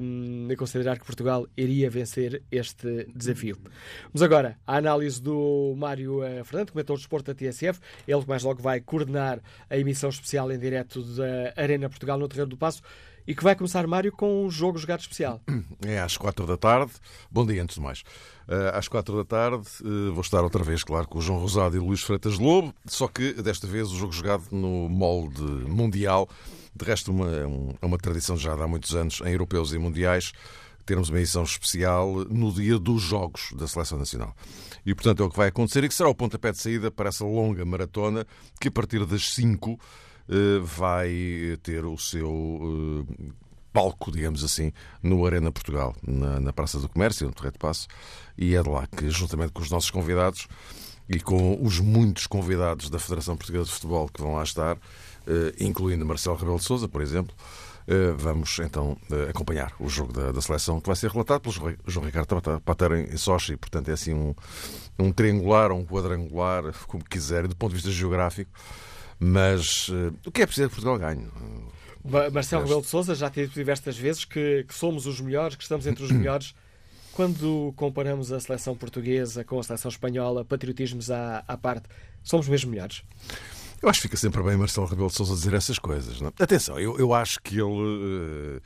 um, a considerar que Portugal iria vencer este desafio. Vamos agora à análise do Mário Fernando, comentador de desporto da TSF, ele que mais logo vai coordenar a emissão especial em direto da Arena Portugal no Terreiro do Passo e que vai começar, Mário, com um jogo jogado especial. É às quatro da tarde. Bom dia, antes de mais. Às quatro da tarde vou estar outra vez, claro, com o João Rosado e Luís Freitas Lobo, só que desta vez o jogo jogado no molde mundial. De resto, uma, uma tradição já há muitos anos em europeus e mundiais termos uma edição especial no dia dos Jogos da Seleção Nacional. E, portanto, é o que vai acontecer e que será o pontapé de saída para essa longa maratona que, a partir das 5 vai ter o seu palco, digamos assim, no Arena Portugal, na, na Praça do Comércio, no Terreiro de Passo, e é de lá que, juntamente com os nossos convidados e com os muitos convidados da Federação Portuguesa de Futebol que vão lá estar, incluindo Marcelo Rebelo de Sousa, por exemplo, vamos então acompanhar o jogo da, da, seleção que vai ser relatado pelo João Ricardo Patera em Sochi. Portanto, é assim um, um triangular ou um quadrangular, como quiserem, do ponto de vista geográfico. Mas uh, o que é preciso que Portugal ganhe? Marcelo Rebelo de Sousa já disse diversas vezes que, que, somos os melhores, que estamos entre os melhores. Quando comparamos a seleção portuguesa com a seleção espanhola, patriotismos à, à parte, somos mesmo melhores? Eu acho que fica sempre bem Marcelo Rebelo de Sousa dizer essas coisas. Não? Atenção, eu, eu acho que ele. Uh,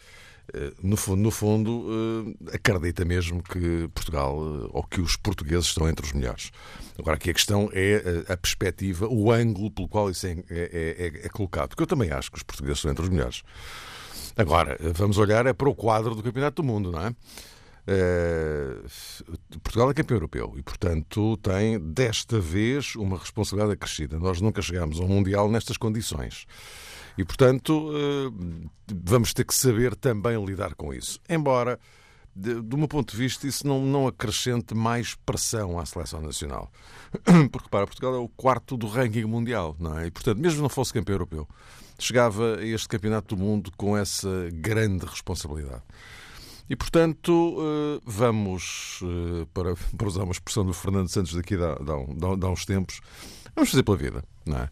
no fundo, no fundo acredita mesmo que Portugal ou que os portugueses estão entre os melhores. Agora, aqui a questão é a perspectiva, o ângulo pelo qual isso é, é, é, é colocado. Porque eu também acho que os portugueses estão entre os melhores. Agora, vamos olhar é para o quadro do Campeonato do Mundo, não é? Uh, Portugal é campeão europeu e, portanto, tem desta vez uma responsabilidade acrescida. Nós nunca chegámos ao Mundial nestas condições. E, portanto, vamos ter que saber também lidar com isso. Embora, do meu ponto de vista, isso não, não acrescente mais pressão à seleção nacional. Porque, para Portugal é o quarto do ranking mundial, não é? E, portanto, mesmo não fosse campeão europeu, chegava a este Campeonato do Mundo com essa grande responsabilidade. E, portanto, eh, vamos, eh, para, para usar uma expressão do Fernando Santos daqui de há, de há uns tempos, vamos fazer pela vida, não é?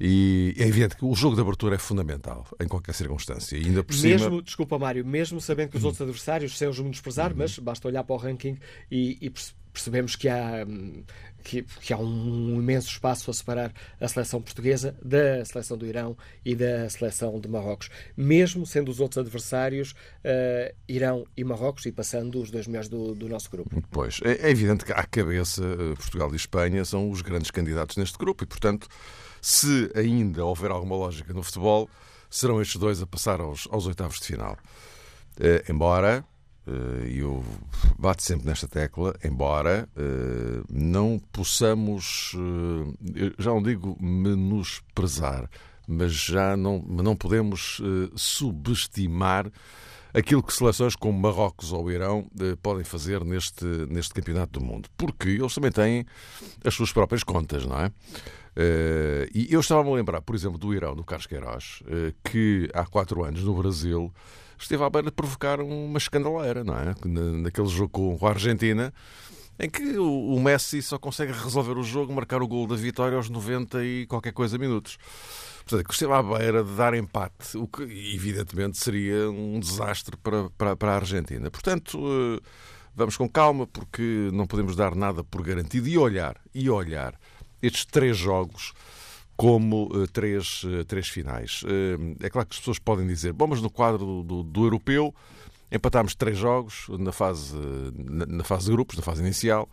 E é evidente que o jogo de abertura é fundamental em qualquer circunstância. E ainda por mesmo, cima... desculpa, Mário, mesmo sabendo que os outros adversários sem os menosprezar, uhum. mas basta olhar para o ranking e, e percebemos que há, que, que, há um imenso espaço a separar a seleção portuguesa da seleção do Irão e da seleção de Marrocos. Mesmo sendo os outros adversários uh, Irão e Marrocos e passando os dois melhores do, do nosso grupo. Pois, é, é evidente que à cabeça eh, Portugal e Espanha são os grandes candidatos neste grupo e, portanto se ainda houver alguma lógica no futebol, serão estes dois a passar aos, aos oitavos de final. Uh, embora, uh, eu bato sempre nesta tecla, embora uh, não possamos, já não digo menosprezar, mas já não, não podemos subestimar aquilo que seleções como Marrocos ou Irão podem fazer neste, neste campeonato do mundo. Porque eles também têm as suas próprias contas, não é? Uh, e eu estava-me a lembrar, por exemplo, do Irão, do Carlos Queiroz, uh, que há quatro anos no Brasil esteve à beira de provocar uma escandaleira, não é? naquele jogo com a Argentina, em que o, Messi só consegue resolver o jogo, marcar o gol da vitória aos 90 e qualquer coisa minutos. Portanto, que esteve à beira de dar empate, o que evidentemente seria um desastre para, para, para a Argentina. Portanto, uh, vamos com calma, porque não podemos dar nada por garantido e olhar, e olhar estes três jogos como uh, três, uh, três finais. Uh, é claro que as pessoas podem dizer, bom, mas no quadro do, do, europeu empatámos três jogos na fase, na, na, fase de grupos, na fase inicial,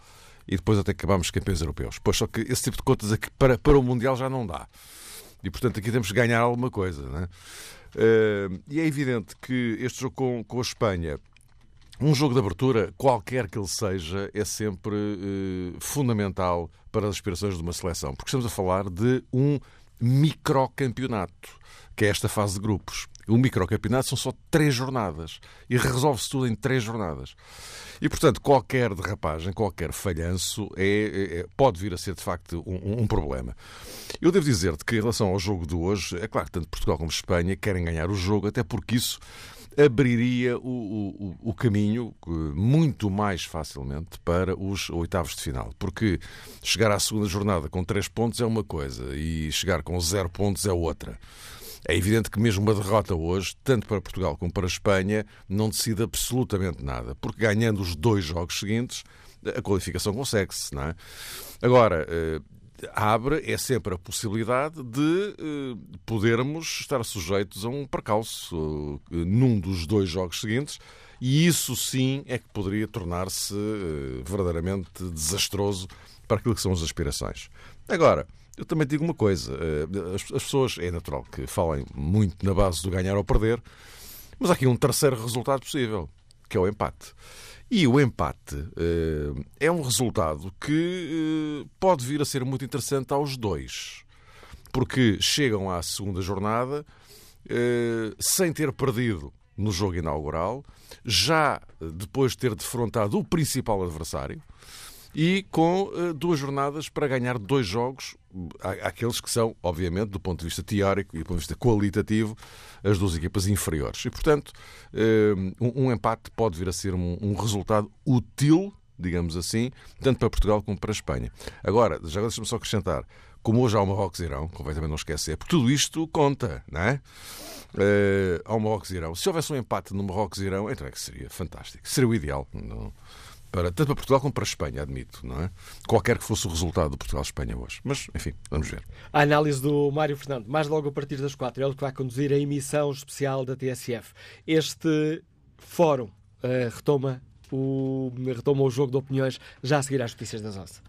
e depois até acabámos campeões europeus. Pois só que esse tipo de contas aqui para, para o Mundial já não dá. E portanto aqui temos que ganhar alguma coisa. Né? e é evidente que este jogo com, com a Espanha um jogo de abertura, qualquer que ele seja, é sempre eh, fundamental para as aspirações de uma seleção, porque estamos a falar de um microcampeonato, que é esta fase de grupos. O microcampeonato são só três jornadas e resolve-se tudo em três jornadas. E, portanto, qualquer derrapagem, qualquer falhanço é, é, é pode vir a ser, de facto, um, um problema. Eu devo dizer-te que, em relação ao jogo de hoje, é claro que tanto Portugal como Espanha querem ganhar o jogo, até porque isso abriria o, o, o, caminho muito mais facilmente para os oitavos de final. Porque chegar à segunda jornada com três pontos é uma coisa e chegar com zero pontos é outra. É evidente que mesmo uma derrota hoje, tanto para Portugal como para a Espanha, não decide absolutamente nada, porque ganhando os dois jogos seguintes, a qualificação consegue-se, não é? Agora, eh, abre é sempre a possibilidade de eh, podermos estar sujeitos a um percalço eh, num dos dois jogos seguintes, e isso sim é que poderia tornar-se eh, verdadeiramente desastroso para aquilo que são as aspirações. Agora, eu também digo uma coisa: as, as pessoas, é natural que falem muito na base do ganhar ou perder, mas há aqui um terceiro resultado possível, que é o empate. E o empate uh, é um resultado que uh, pode vir a ser muito interessante aos dois, porque chegam à segunda jornada uh, sem ter perdido no jogo inaugural, já depois de ter defrontado o principal adversário e com uh, duas jornadas para ganhar dois jogos, aqueles que são, obviamente, do ponto de vista teórico e do ponto de vista qualitativo, as duas equipas inferiores. E, portanto, uh, um, empate pode vir a ser um, resultado útil, digamos assim, tanto para Portugal como para a Espanha. Agora, já deixa-me só acrescentar, como hoje há o Marrocos-Irão, convém também não esquecer, porque tudo isto conta, não é? Uh, o Marrocos-Irão. Se houvesse um empate no Marrocos-Irão, então é que seria fantástico. Seria o ideal. Não para, tanto para Portugal como para a Espanha, admito, não é? Qualquer que fosse o resultado do Portugal-Espanha hoje. Mas, enfim, vamos ver. A análise do Mário Fernando, mais logo a partir das quatro, ele que vai conduzir a emissão especial da TSF. Este fórum uh, retoma, o, retoma o jogo de opiniões já a seguir às notícias das 11.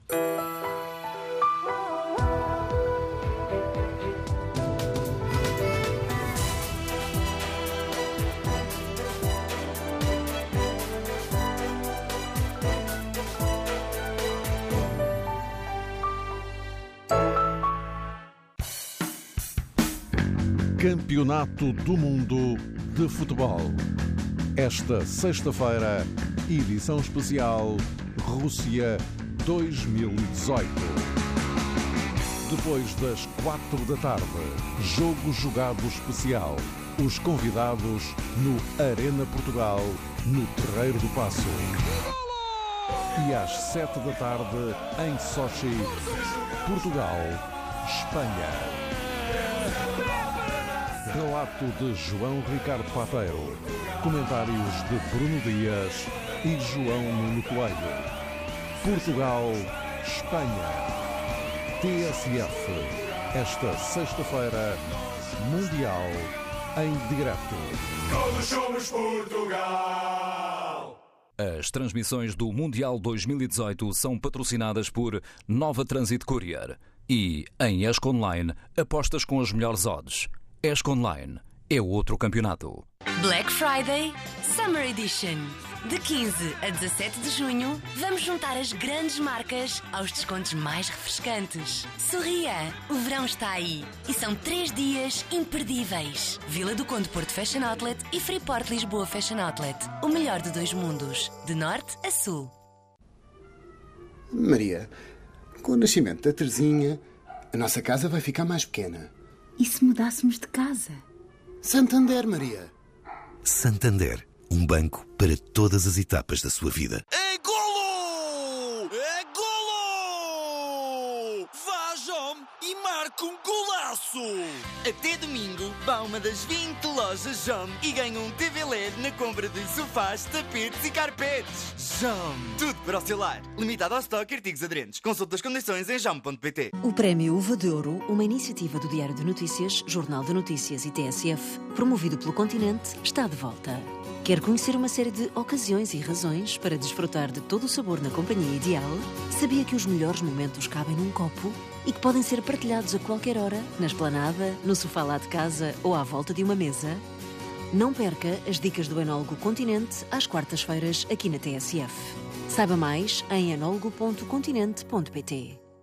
Campeonato do Mundo de Futebol. Esta sexta-feira, edição especial Rússia 2018. Depois das quatro da tarde, jogo jogado especial. Os convidados no Arena Portugal, no Terreiro do Passo. E às sete da tarde, em Sochi, Portugal, Espanha. Relato de João Ricardo Pateiro. Comentários de Bruno Dias e João Nuno Coelho. Portugal, Espanha. TSF. Esta sexta-feira, Mundial em direto. Todos somos Portugal! As transmissões do Mundial 2018 são patrocinadas por Nova Transit Courier e, em Esc Online, apostas com as melhores odds. Esc Online é outro campeonato. Black Friday Summer Edition. De 15 a 17 de junho, vamos juntar as grandes marcas aos descontos mais refrescantes. Sorria! O verão está aí e são três dias imperdíveis. Vila do Conde Porto Fashion Outlet e Freeport Lisboa Fashion Outlet. O melhor de dois mundos, de norte a sul. Maria, com o nascimento da Terezinha, a nossa casa vai ficar mais pequena. E se mudássemos de casa? Santander, Maria. Santander, um banco para todas as etapas da sua vida golo! É golo! Vá, João, e marca um golaço! Até domingo, vá a uma das 20 lojas JOM e ganhe um TV LED na compra de sofás, tapetes e carpetes. JOM, tudo para o seu lar. Limitado ao estoque e artigos aderentes. Consulte as condições em jom.pt. O Prémio Uva de Ouro, uma iniciativa do Diário de Notícias, Jornal de Notícias e TSF, promovido pelo Continente, está de volta. Quer conhecer uma série de ocasiões e razões para desfrutar de todo o sabor na companhia ideal? Sabia que os melhores momentos cabem num copo e que podem ser partilhados a qualquer hora, na esplanada, no sofá lá de casa ou à volta de uma mesa? Não perca as dicas do Enólogo Continente às quartas-feiras aqui na TSF. Saiba mais em enólogo.continente.pt.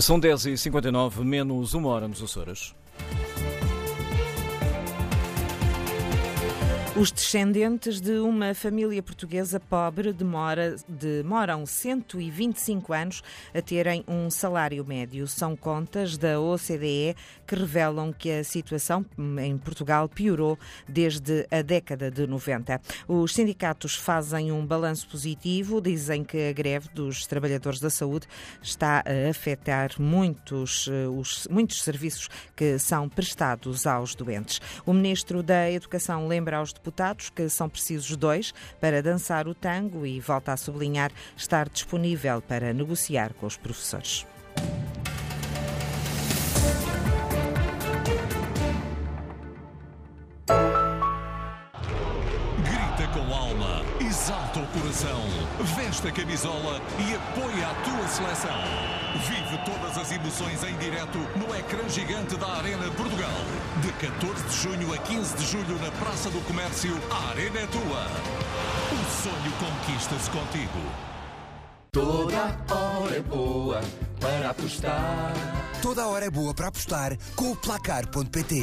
São 10h59, menos uma hora nos Açores. Os descendentes de uma família portuguesa pobre demora, demoram 125 anos a terem um salário médio. São contas da OCDE que revelam que a situação em Portugal piorou desde a década de 90. Os sindicatos fazem um balanço positivo, dizem que a greve dos trabalhadores da saúde está a afetar muitos, eh, os, muitos serviços que são prestados aos doentes. O ministro da Educação lembra aos deputados que são precisos dois para dançar o tango e volta a sublinhar estar disponível para negociar com os professores. Grita exalta o coração, veste a camisola e apoia a tua seleção. Vive todas as emoções em direto no ecrã gigante da Arena Portugal. De 14 de junho a 15 de julho na Praça do Comércio, a Arena é tua. O sonho conquista-se contigo. Toda hora é boa para apostar. Toda hora é boa para apostar com o placar.pt.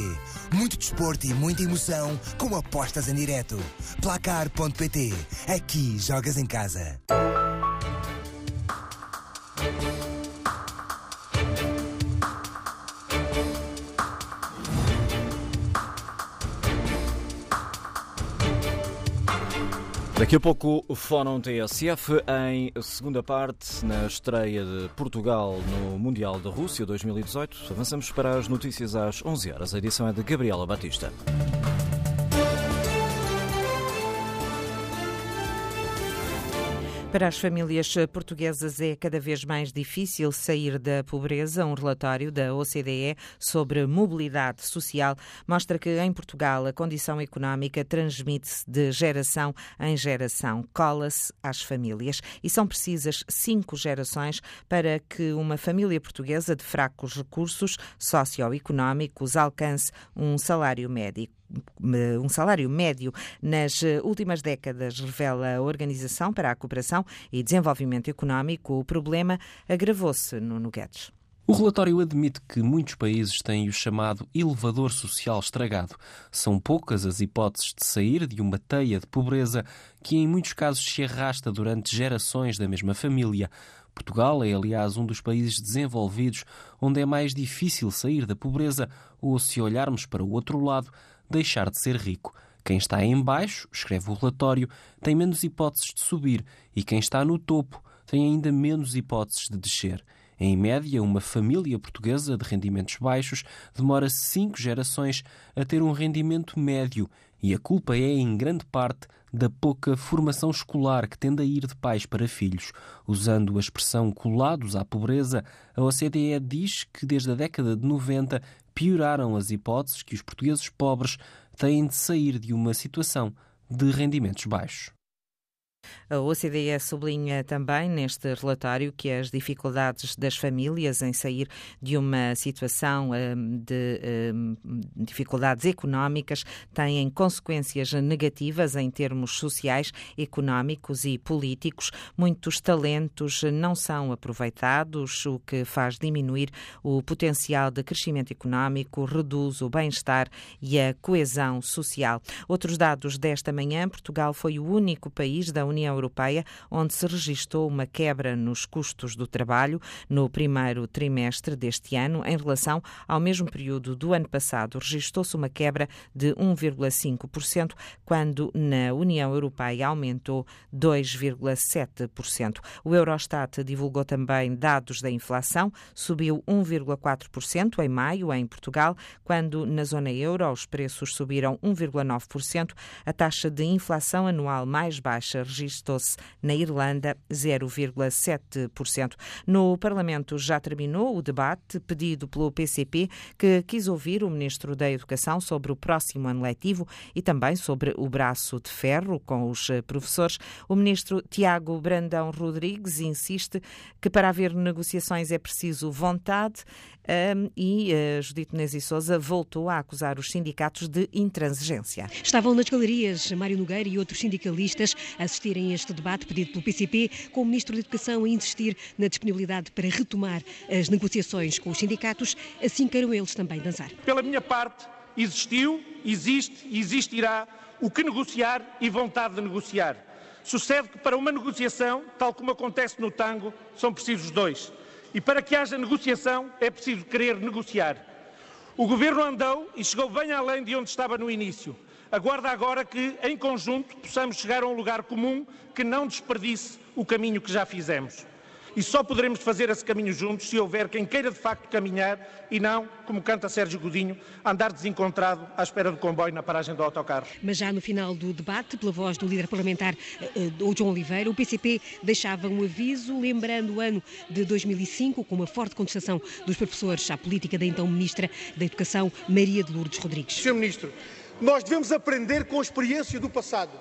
Muito desporto e muita emoção com apostas em direto. Placar.pt. Aqui jogas em casa. Daqui a pouco o Fórum TSF em segunda parte, na estreia de Portugal no Mundial da Rússia 2018. Avançamos para as notícias às 11 horas. A edição é de Gabriela Batista. Para as famílias portuguesas é cada vez mais difícil sair da pobreza. Um relatório da OCDE sobre mobilidade social mostra que em Portugal a condição económica transmite-se de geração em geração, cola-se às famílias e são precisas cinco gerações para que uma família portuguesa de fracos recursos socioeconómicos alcance um salário médico um salário médio nas eh, últimas décadas, revela a Organização para a Cooperação e Desenvolvimento Económico. O problema agravou-se no Guedes. O relatório admite que muitos países têm o chamado elevador social estragado. São poucas as hipóteses de sair de uma teia de pobreza que, em muitos casos, se arrasta durante gerações da mesma família. Portugal é, aliás, um dos países desenvolvidos onde é mais difícil sair da pobreza ou, se olharmos para o outro lado, deixar de ser rico. Quem está em baixo, escreve o relatório, tem menos hipóteses de subir e quem está no topo tem ainda menos hipóteses de descer. Em média, uma família portuguesa de rendimentos baixos demora cinco gerações a ter um rendimento médio e a culpa é, em grande parte, da pouca formação escolar que tende a ir de pais para filhos. Usando a expressão colados à pobreza, a OCDE diz que desde a década de 90 pioraram as hipóteses que os portugueses pobres têm de sair de uma situação de rendimentos baixos. A OCDE sublinha também neste relatório que as dificuldades das famílias em sair de uma situação hum, de hum, dificuldades económicas têm consequências negativas em termos sociais, económicos e políticos. Muitos talentos não são aproveitados, o que faz diminuir o potencial de crescimento económico, reduz o bem-estar e a coesão social. Outros dados desta manhã: Portugal foi o único país da União União Europeia, onde se registrou uma quebra nos custos do trabalho no primeiro trimestre deste ano, em relação ao mesmo período do ano passado. Registrou-se uma quebra de 1,5%, quando na União Europeia aumentou 2,7%. O Eurostat divulgou também dados da inflação, subiu 1,4% em maio em Portugal, quando na zona euro os preços subiram 1,9%. A taxa de inflação anual mais baixa registrou registou-se na Irlanda 0,7%. No Parlamento já terminou o debate pedido pelo PCP, que quis ouvir o Ministro da Educação sobre o próximo ano letivo e também sobre o braço de ferro com os professores. O Ministro Tiago Brandão Rodrigues insiste que para haver negociações é preciso vontade um, e uh, Judite Nezi Souza voltou a acusar os sindicatos de intransigência. Estavam nas galerias Mário Nogueira e outros sindicalistas a assistirem este debate pedido pelo PCP, com o Ministro da Educação a insistir na disponibilidade para retomar as negociações com os sindicatos, assim queiram eles também dançar. Pela minha parte, existiu, existe e existirá o que negociar e vontade de negociar. Sucede que para uma negociação, tal como acontece no tango, são precisos dois. E para que haja negociação é preciso querer negociar. O Governo andou e chegou bem além de onde estava no início. Aguarda agora que, em conjunto, possamos chegar a um lugar comum que não desperdice o caminho que já fizemos. E só poderemos fazer esse caminho juntos se houver quem queira de facto caminhar e não, como canta Sérgio Godinho, andar desencontrado à espera do comboio na paragem do autocarro. Mas já no final do debate, pela voz do líder parlamentar, eh, o João Oliveira, o PCP deixava um aviso lembrando o ano de 2005 com uma forte contestação dos professores à política da então Ministra da Educação, Maria de Lourdes Rodrigues. Sr. Ministro, nós devemos aprender com a experiência do passado.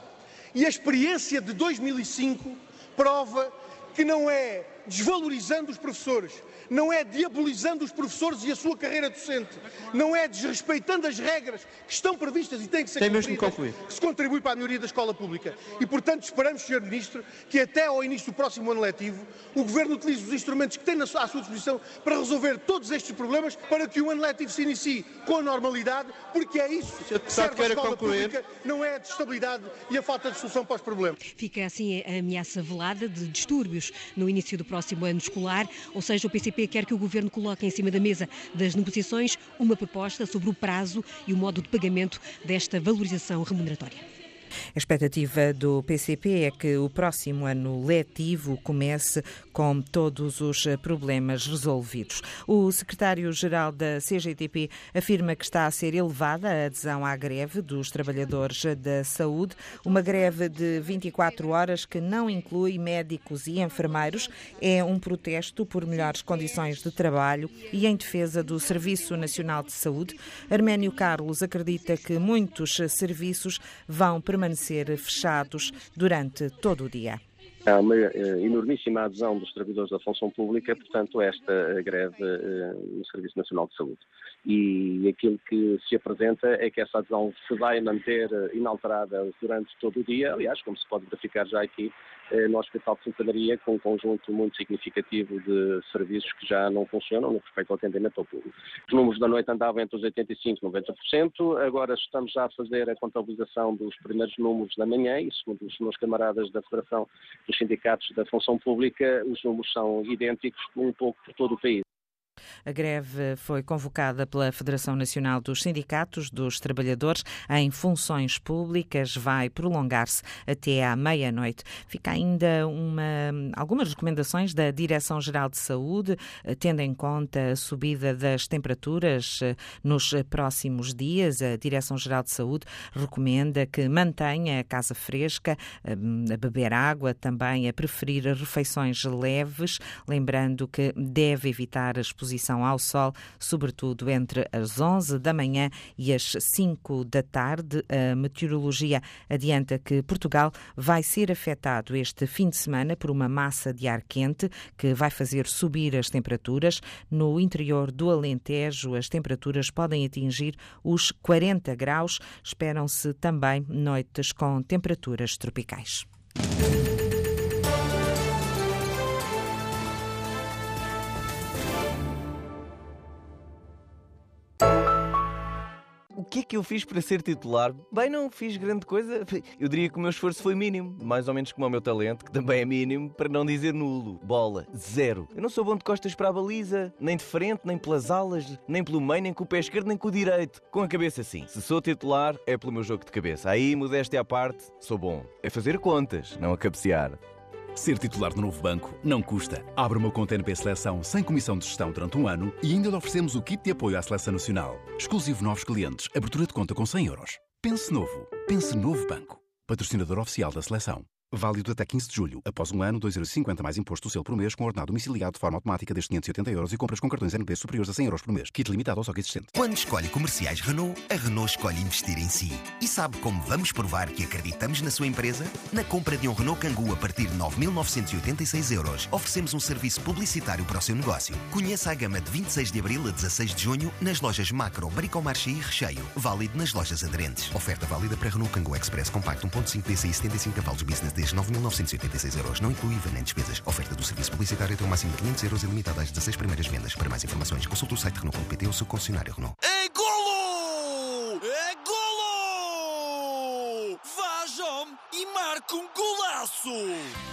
E a experiência de 2005 prova que não é desvalorizando os professores, não é diabolizando os professores e a sua carreira docente, não é desrespeitando as regras que estão previstas e têm que ser Tem mesmo que concluir. que se contribui para a melhoria da escola pública. E, portanto, esperamos, Sr. Ministro, que até ao início do próximo ano letivo o Governo utilize os instrumentos que tem à sua disposição para resolver todos estes problemas, para que o ano letivo se inicie com a normalidade, porque é isso que serve a escola concluir. pública, não é a destabilidade e a falta de solução para os problemas. Fica assim a ameaça velada de distúrbios no início do próximo ano escolar, ou seja, o PCP quer que o Governo coloque em cima da mesa das negociações uma proposta sobre o prazo e o modo de pagamento desta valorização remuneratória. A expectativa do PCP é que o próximo ano letivo comece com todos os problemas resolvidos. O secretário-geral da CGTP afirma que está a ser elevada a adesão à greve dos trabalhadores da saúde, uma greve de 24 horas que não inclui médicos e enfermeiros. É um protesto por melhores condições de trabalho e em defesa do Serviço Nacional de Saúde. Arménio Carlos acredita que muitos serviços vão permanecer fechados durante todo o dia. Há uma uh, enormíssima adesão dos trabalhadores da função pública, portanto, a esta greve uh, no Serviço Nacional de Saúde. E aquilo que se apresenta é que essa adesão se vai manter inalterada durante todo o dia, aliás, como se pode verificar já aqui no Hospital de Santa Maria, com um conjunto muito significativo de serviços que já não funcionam no respeito ao atendimento ao público. Os números da noite andavam entre os 85% e 90%, agora estamos já a fazer a contabilização dos primeiros números da manhã e, segundo os meus camaradas da Federação dos sindicatos da função pública, os números são idênticos um pouco por todo o país. A greve foi convocada pela Federação Nacional dos Sindicatos dos Trabalhadores em Funções Públicas. Vai prolongar-se até à meia-noite. Fica ainda uma, algumas recomendações da Direção-Geral de Saúde, tendo em conta a subida das temperaturas eh, nos próximos dias. A Direção-Geral de Saúde recomenda que mantenha a casa fresca, eh, a beber água, também a preferir refeições leves, lembrando que deve evitar a exposição exposição ao sol, sobretudo entre as 11 da manhã e as 5 da tarde. A meteorologia adianta que Portugal vai ser afetado este fim de semana por uma massa de ar quente que vai fazer subir as temperaturas. No interior do Alentejo, as temperaturas podem atingir os 40 graus. Esperam-se também noites com temperaturas tropicais. O que é que eu fiz para ser titular? Bem, não fiz grande coisa. Eu diria que o meu esforço foi mínimo, mais ou menos como o meu talento, que também é mínimo, para não dizer nulo. Bola, zero. Eu não sou bom de costas para a baliza, nem de frente, nem pelas alas, nem pelo meio, nem com o pé esquerdo, nem com o direito. Com a cabeça sim. Se sou titular, é pelo meu jogo de cabeça. Aí, modéstia à parte, sou bom. É fazer contas, não a cabecear. Ser titular do novo banco não custa. Abra uma conta NP Seleção sem comissão de gestão durante um ano e ainda lhe oferecemos o kit de apoio à Seleção Nacional. Exclusivo novos clientes. Abertura de conta com 100 euros. Pense novo. Pense novo banco. Patrocinador oficial da Seleção. Válido até 15 de julho. Após um ano, 2,50€ mais imposto do selo por mês, com ordenado domiciliado de forma automática desde 580 euros e compras com cartões NP superiores a 100 euros por mês. Kit limitado ao estoque existente. Quando escolhe comerciais Renault, a Renault escolhe investir em si. E sabe como vamos provar que acreditamos na sua empresa? Na compra de um Renault Kangoo a partir de 9.986 euros, oferecemos um serviço publicitário para o seu negócio. Conheça a gama de 26 de abril a 16 de junho nas lojas Macro, Bricomarché e Recheio. Válido nas lojas aderentes. Oferta válida para Renault Kangoo Express Compact 1.5 DCI 75 cavalos Business desde 9.986 euros. Não inclui IVA nem despesas. Oferta do serviço publicitário até o máximo de 500 euros e limitada às 16 primeiras vendas. Para mais informações, consulte o site Renault.pt ou seu concessionário Renault. É golo! É golo! Vá, João, e marca um golaço!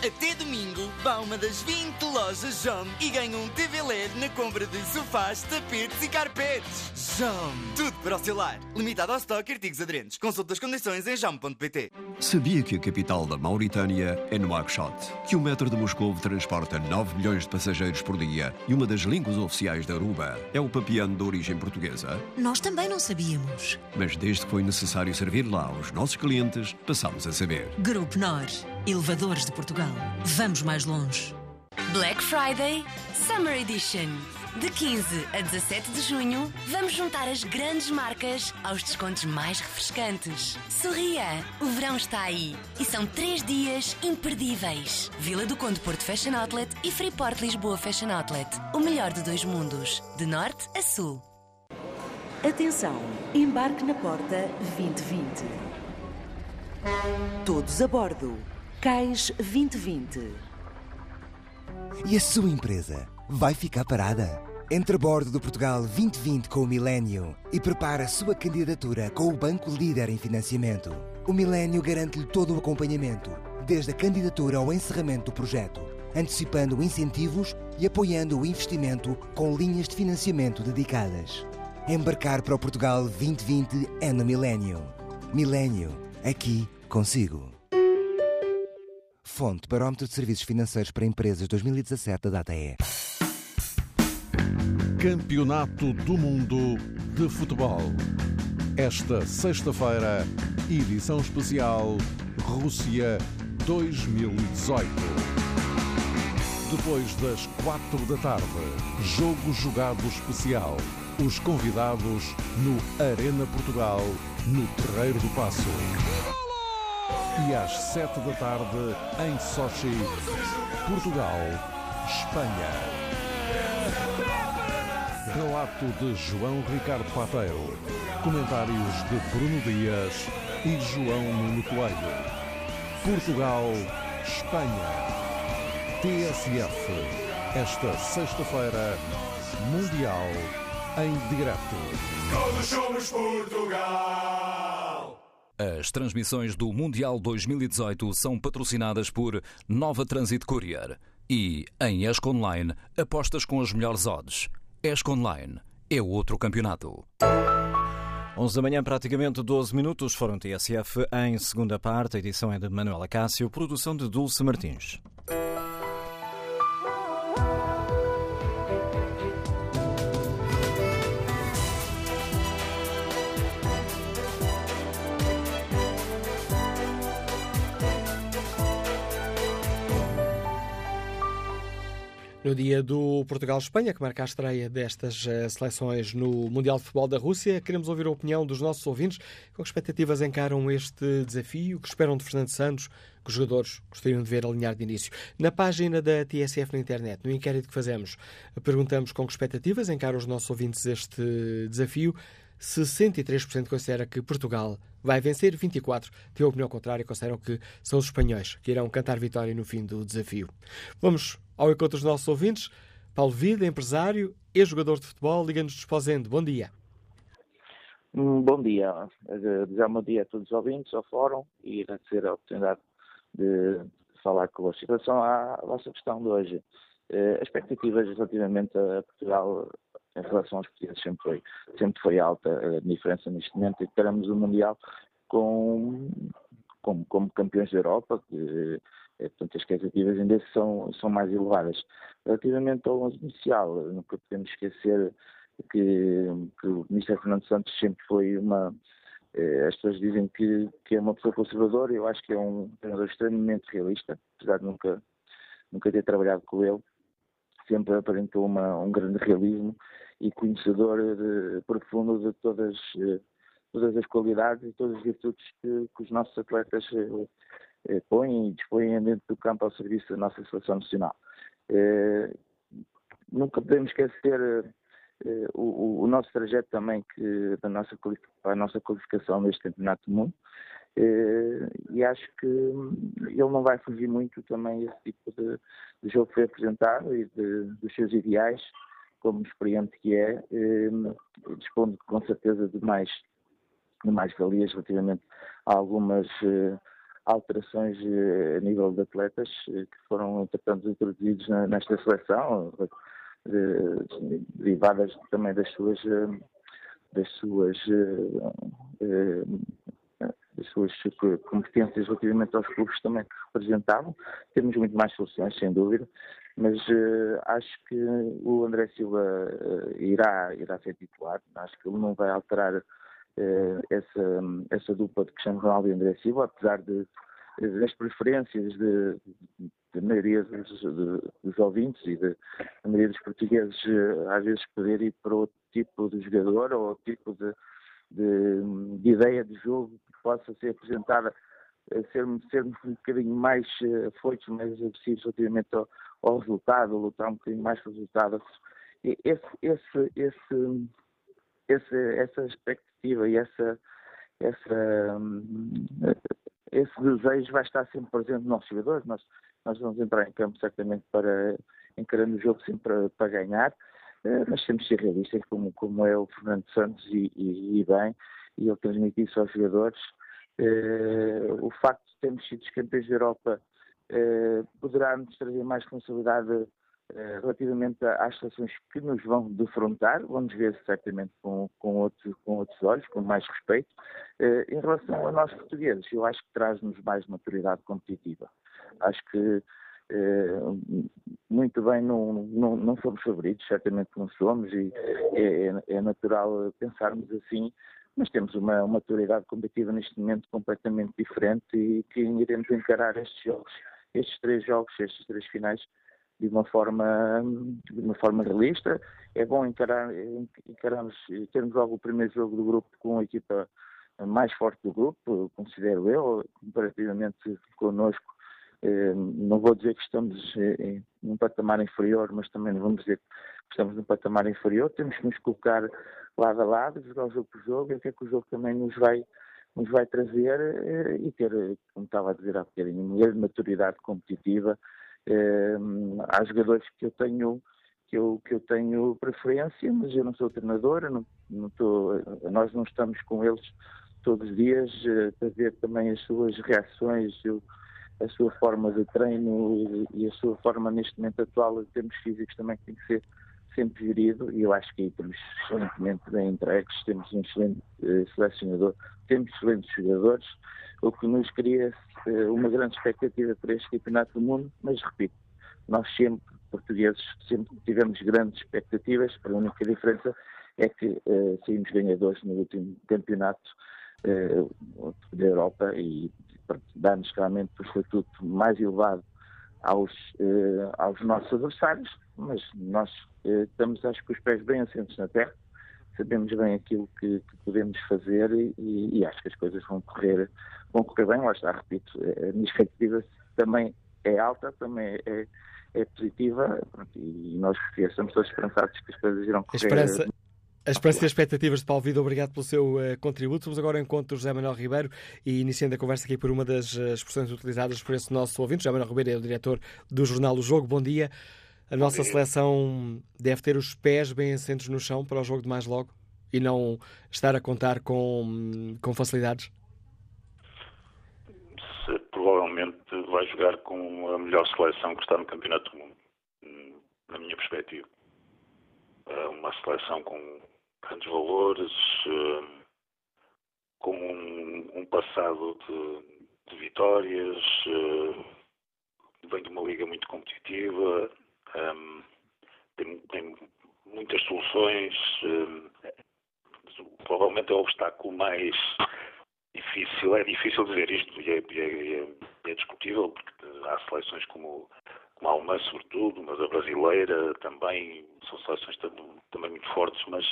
Até domingo, vá a uma das 20 lojas JOM e ganhe um TV LED na compra de sofás, tapetes e carpetes. JOM, tudo para o seu lar. Limitado ao estoque artigos aderentes. Consulte as condições em jom.pt. Sabia que a capital da Mauritânia é Nouakchott? Que o metro de Moscou transporta 9 milhões de passageiros por dia e uma das línguas oficiais da Aruba é o papiano de origem portuguesa? Nós também não sabíamos. Mas desde que foi necessário servir lá os nossos clientes, passámos a saber. Grupo NOR. Elevadores de Portugal. Vamos mais longe. Black Friday Summer Edition. De 15 a 17 de junho, vamos juntar as grandes marcas aos descontos mais refrescantes. Sorria, o verão está aí. E são três dias imperdíveis. Vila do Conde Porto Fashion Outlet e Freeport Lisboa Fashion Outlet. O melhor de dois mundos, de norte a sul. Atenção, embarque na porta 2020. Todos a bordo. Cais 2020. E a sua empresa vai ficar parada? Entre a bordo do Portugal 2020 com o Milênio e prepara a sua candidatura com o banco líder em financiamento. O Milênio garante-lhe todo o acompanhamento, desde a candidatura ao encerramento do projeto, antecipando incentivos e apoiando o investimento com linhas de financiamento dedicadas. Embarcar para o Portugal 2020 é no Milênio. Milênio, aqui consigo. Fonte Barómetro de Serviços Financeiros para Empresas 2017 da DATE. Campeonato do Mundo de Futebol. Esta sexta-feira, edição especial Rússia 2018. Depois das quatro da tarde, jogo jogado especial. Os convidados no Arena Portugal, no Terreiro do Passo. E às sete da tarde, em Sochi, Portugal, Espanha. Relato de João Ricardo Pateiro. Comentários de Bruno Dias e João Nuno Coelho. Portugal, Espanha. TSF. Esta sexta-feira, Mundial em direto. Todos somos Portugal! As transmissões do Mundial 2018 são patrocinadas por Nova Transit Courier e, em ESC Online, apostas com as melhores odds. ESC Online é outro campeonato. 11 da manhã, praticamente 12 minutos, foram TSF em segunda parte. A edição é de Manuela Cássio, produção de Dulce Martins. No dia do Portugal-Espanha, que marca a estreia destas uh, seleções no Mundial de Futebol da Rússia, queremos ouvir a opinião dos nossos ouvintes. Com expectativas encaram este desafio? que esperam de Fernando Santos? Que os jogadores gostariam de ver alinhar de início? Na página da TSF na internet, no inquérito que fazemos, perguntamos com que expectativas encaram os nossos ouvintes este desafio. 63% considera que Portugal vai vencer, 24% têm a opinião contrária e consideram que são os espanhóis que irão cantar vitória no fim do desafio. Vamos ao encontro dos nossos ouvintes. Paulo Vida, empresário, ex-jogador de futebol, liga-nos desposendo. Bom dia. Bom dia. Desejar um bom dia a todos os ouvintes, ao fórum e agradecer a oportunidade de falar com vocês. Em relação à vossa questão de hoje, as expectativas relativamente a Portugal em relação aos portugueses sempre foi, sempre foi alta a diferença neste momento e teremos o Mundial com, como, como campeões da Europa, que, portanto as expectativas ainda são, são mais elevadas. Relativamente ao 11 inicial, nunca podemos esquecer que, que o Ministro Fernando Santos sempre foi uma. As pessoas dizem que, que é uma pessoa conservadora, eu acho que é um treinador extremamente realista, apesar de nunca, nunca ter trabalhado com ele sempre aparentou uma, um grande realismo e conhecedor de, profundo de todas, todas as qualidades e todas as virtudes que, que os nossos atletas eh, põem e dispõem dentro do campo ao serviço da nossa seleção nacional. Eh, nunca podemos esquecer eh, o, o, nosso trajeto também que, da nossa, a nossa qualificação neste Campeonato do Mundo. e acho que ele não vai fugir muito também esse tipo de, de jogo que foi apresentado e de, dos seus ideais, como experiente que é, dispondo com certeza de mais, de mais valias relativamente a algumas alterações eh, a nível de atletas eh, que foram, entretanto, introduzidos nesta seleção, eh, derivadas também das suas das suas das suas competências relativamente aos clubes também que representavam. Temos muito mais soluções, sem dúvida, mas uh, acho que o André Silva uh, irá, irá ser titular. Acho que ele não vai alterar eh, essa, essa dupla de Cristiano Ronaldo e André Silva, apesar de, das preferências de, de maioria dos, de, dos ouvintes e da maioria dos portugueses às vezes poder ir para outro tipo de jogador ou tipo de, de, de ideia de jogo que possa ser apresentada sermos, sermos um bocadinho mais uh, foitos, mais agressivos relativamente ao, ao, resultado, lutar um bocadinho mais pelo resultado. Esse, esse, esse, esse, essa expectativa e essa, essa, esse desejo vai estar sempre presente nos nossos jogadores. Nós, nós vamos entrar em campo certamente para encarando o jogo sempre para, para ganhar, eh, mas temos de ser realistas, como, como é o Fernando Santos, e, e, e bem, e ele transmite isso aos jogadores. Eh, o facto de termos sido campeões da Europa poderá nos trazer mais responsabilidade eh, relativamente às seleções que nos vão defrontar, vamos ver certamente com, com, outro, com outros olhos, com mais respeito. Eh, em relação a nós portugueses, eu acho que traz-nos mais maturidade competitiva. Acho que muito bem, não, não, não somos favoritos, certamente não somos, e é, é, é natural pensarmos assim, mas temos uma maturidade competitiva neste momento completamente diferente e que iremos encarar estes jogos, estes três jogos, estes três finais de uma forma, de uma forma realista. É bom encarar, encararmos, termos logo o primeiro jogo do grupo com a equipa mais forte do grupo, considero eu, comparativamente connosco. Eh, não vou dizer que estamos eh, num patamar inferior, mas também não vamos dizer que estamos num patamar inferior. Temos que nos colocar lado a lado, jogar jogo por jogo, e o que é que o jogo também nos vai, nos vai trazer eh, e ter, como estava a dizer há bocadinho, uma maturidade competitiva há jogadores que eu tenho que eu, que eu tenho preferência, mas eu não sou treinador, não, não estou, nós não estamos com eles todos os dias uh, para ver também as suas reações, a sua forma de treino e, a sua forma neste momento atual em termos físicos também tem que ser sempre gerido e eu acho que aí estamos excelentemente bem entregues, temos um excelente uh, selecionador, temos excelentes jogadores, o que nos cria eh, uma grande expectativa para este campeonato do mundo, mas repito, nós sempre, portugueses, sempre tivemos grandes expectativas, a única diferença é que uh, saímos ganhadores no último campeonato uh, da Europa e dá-nos claramente o estatuto mais elevado aos, uh, aos nossos adversários, mas nós estamos, acho que, os pés bem assentos na terra sabemos bem aquilo que, que podemos fazer e, e, acho que as coisas vão correr, vão correr bem. Lá está, repito, a minha expectativa também é alta, também é, é positiva pronto, e nós estamos todos esperançados que as coisas irão correr. Esperança. A esperança e as expectativas de Paulo Vida, obrigado pelo seu uh, contributo. Vamos agora ao encontro José Manuel Ribeiro e iniciando a conversa aqui por uma das uh, expressões utilizadas por esse nosso ouvinte. José Manuel Ribeiro é o diretor do jornal O Jogo. Bom dia. A nossa seleção deve ter os pés bem assentos no chão para o jogo de mais logo e não estar a contar com, com facilidades? Se, provavelmente vai jogar com a melhor seleção que está no Campeonato do Mundo, na minha perspectiva. É uma seleção com grandes valores, eh, com um, um passado de, de vitórias, eh, vem de uma liga muito competitiva, um, tem, tem, muitas soluções. Um, provavelmente é o obstáculo mais difícil. É difícil dizer isto e é, é, é, é discutível, porque há seleções como, como a alemã, sobretudo, mas a brasileira também, são seleções também muito fortes, mas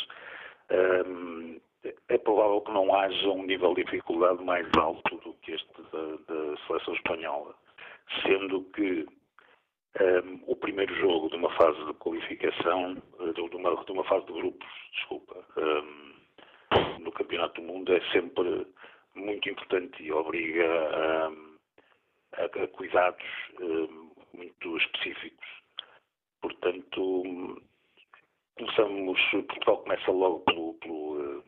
um, é provável que não haja um nível de dificuldade mais alto do que este da, da seleção espanhola, sendo que um, o primeiro jogo de uma fase de qualificação, eh, de uma, de uma fase de grupos, desculpa, um, no Campeonato do Mundo é sempre muito importante e obriga a, a, a cuidados um, muito específicos. Portanto, começamos, Portugal começa logo pelo, pelo,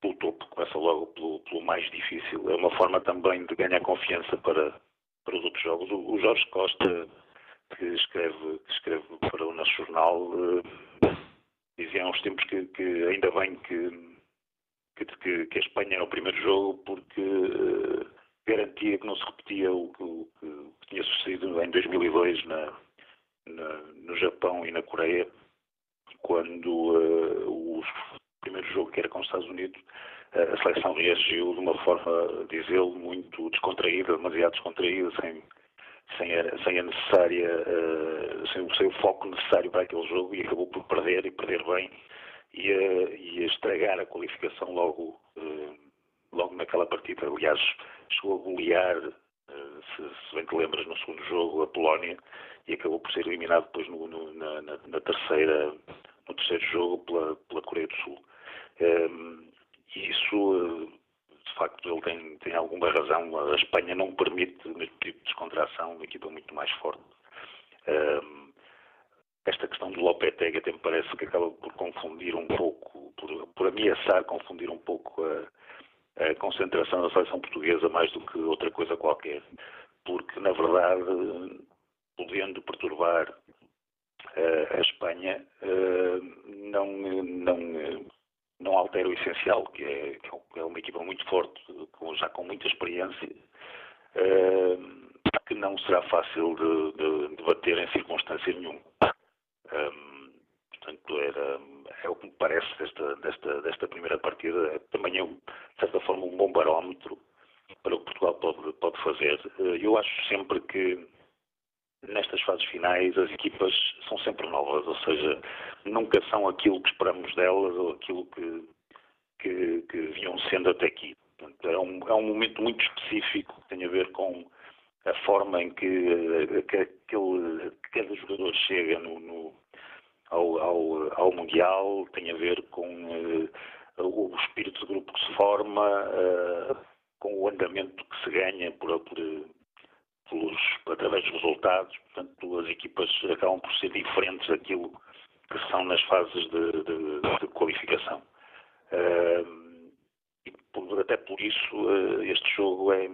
pelo topo, começa logo pelo, pelo, mais difícil. É uma forma também de ganhar confiança para, para os outros jogos. O, o Jorge Costa que escreve, que escreve para o nosso jornal, dizia há uns tempos que, que ainda bem que, que, que, a Espanha era o primeiro jogo porque uh, garantia que não se repetia o que, o que tinha sucedido em 2002 na, na, no Japão e na Coreia, quando uh, o primeiro jogo que era com os Estados Unidos, a seleção reagiu de uma forma, diz ele, muito descontraída, demasiado descontraída, sem sem a, sem a necessária, uh, sem, sem, o foco necessário para aquele jogo e acabou por perder e perder bem e, uh, e a estragar a qualificação logo, uh, logo naquela partida. Aliás, chegou a golear, se, se, bem te lembras, no segundo jogo a Polónia e acabou por ser eliminado depois no, no, na, na, terceira, no terceiro jogo pela, pela Coreia do Sul. Um, isso de facto ele tem, tem alguma razão. A Espanha não permite mesmo tipo de descontração, uma equipa muito mais forte. Um, esta questão do Lopetegui até me parece que acaba por confundir um pouco, por, por ameaçar confundir um pouco a, a, concentração da seleção portuguesa mais do que outra coisa qualquer. Porque, na verdade, podendo perturbar a Espanha não, não, não altera o essencial, que é, que é uma equipa muito forte, já com muita experiência, que não será fácil de, de, de bater em circunstância nenhuma. portanto, era, é o que me parece desta, desta, desta primeira partida. É também é, de certa forma, um bom barómetro para o que Portugal pode, pode fazer. Eu acho sempre que nestas fases finais as equipas são sempre novas, ou seja, nunca são aquilo que esperamos delas ou aquilo que, que, que vinham sendo até aqui. Portanto, é, um, é um momento muito específico que tem a ver com a forma em que, que aquele, cada jogador chega no, no ao, ao, ao, Mundial, tem a ver com uh, o espírito de grupo que se forma, uh, com o andamento que se ganha por, por pelos, através dos resultados. Portanto, as equipas acabam por ser diferentes daquilo que são nas fases de, de, de qualificação. Uh, e por, até por isso uh, este jogo é,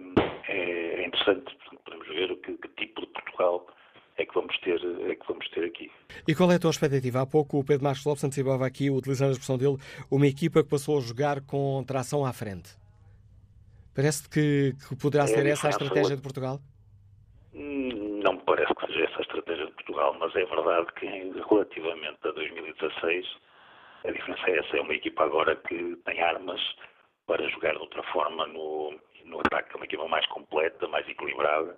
é, é interessante. Portanto, podemos ver que, que, tipo de Portugal é que vamos ter é que vamos ter aqui. E qual é a tua expectativa? Há pouco o Pedro Marcos Lopes antecipava aqui, utilizando a expressão dele, uma equipa que passou a jogar com tração à frente. Parece que, que poderá é ser essa a estratégia de Portugal? Não me parece que seja essa a estratégia de Portugal, mas é verdade que relativamente a 2016 a diferença é essa. É uma equipa agora que tem armas para jogar de outra forma no, no ataque. É uma equipa mais completa, mais equilibrada.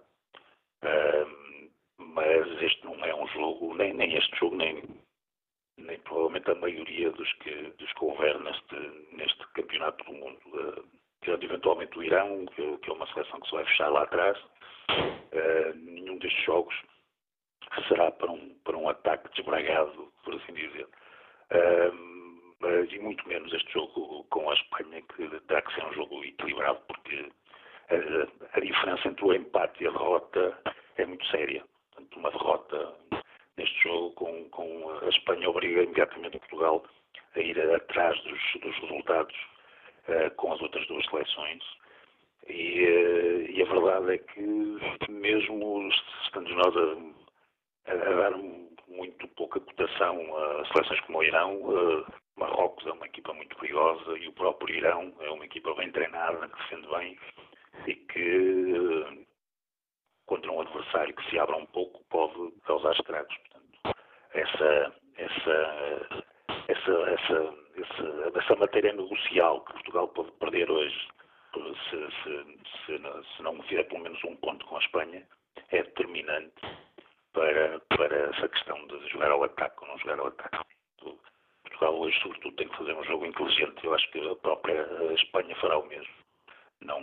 Uh, mas este não é um jogo, nem, nem este jogo, nem, nem provavelmente a maioria dos que, dos que houver neste, neste campeonato do mundo. Uh, tirando eventualmente o Irão, que, que, é uma seleção que se vai fechar lá atrás. Uh, nenhum destes jogos será para um, para um ataque desbragado, por assim dizer. Uh, mas, e muito menos este jogo com a Espanha, que terá que ser um jogo equilibrado, porque a, a diferença entre o empate e a derrota é muito séria. Portanto, uma derrota neste jogo com, com a Espanha obriga imediatamente Portugal a ir atrás dos, dos resultados uh, com as outras duas seleções e, eh, e, a verdade é que, mesmo estando nós a, a, dar muito pouca cotação a seleções como o Irão, uh, Marrocos é uma equipa muito perigosa e o próprio Irão é uma equipa bem treinada, que defende bem e que, uh, contra um adversário que se abra um pouco, pode causar estragos. Portanto, essa, essa, essa, essa, essa, essa matéria negocial que Portugal pode perder hoje se, se, se, se não fizer pelo menos um ponto com a Espanha, é determinante para, para essa questão de jogar ao ataque ou não jogar ao ataque. Portugal hoje, sobretudo, tem que fazer um jogo inteligente. Eu acho que a própria Espanha fará o mesmo. Não,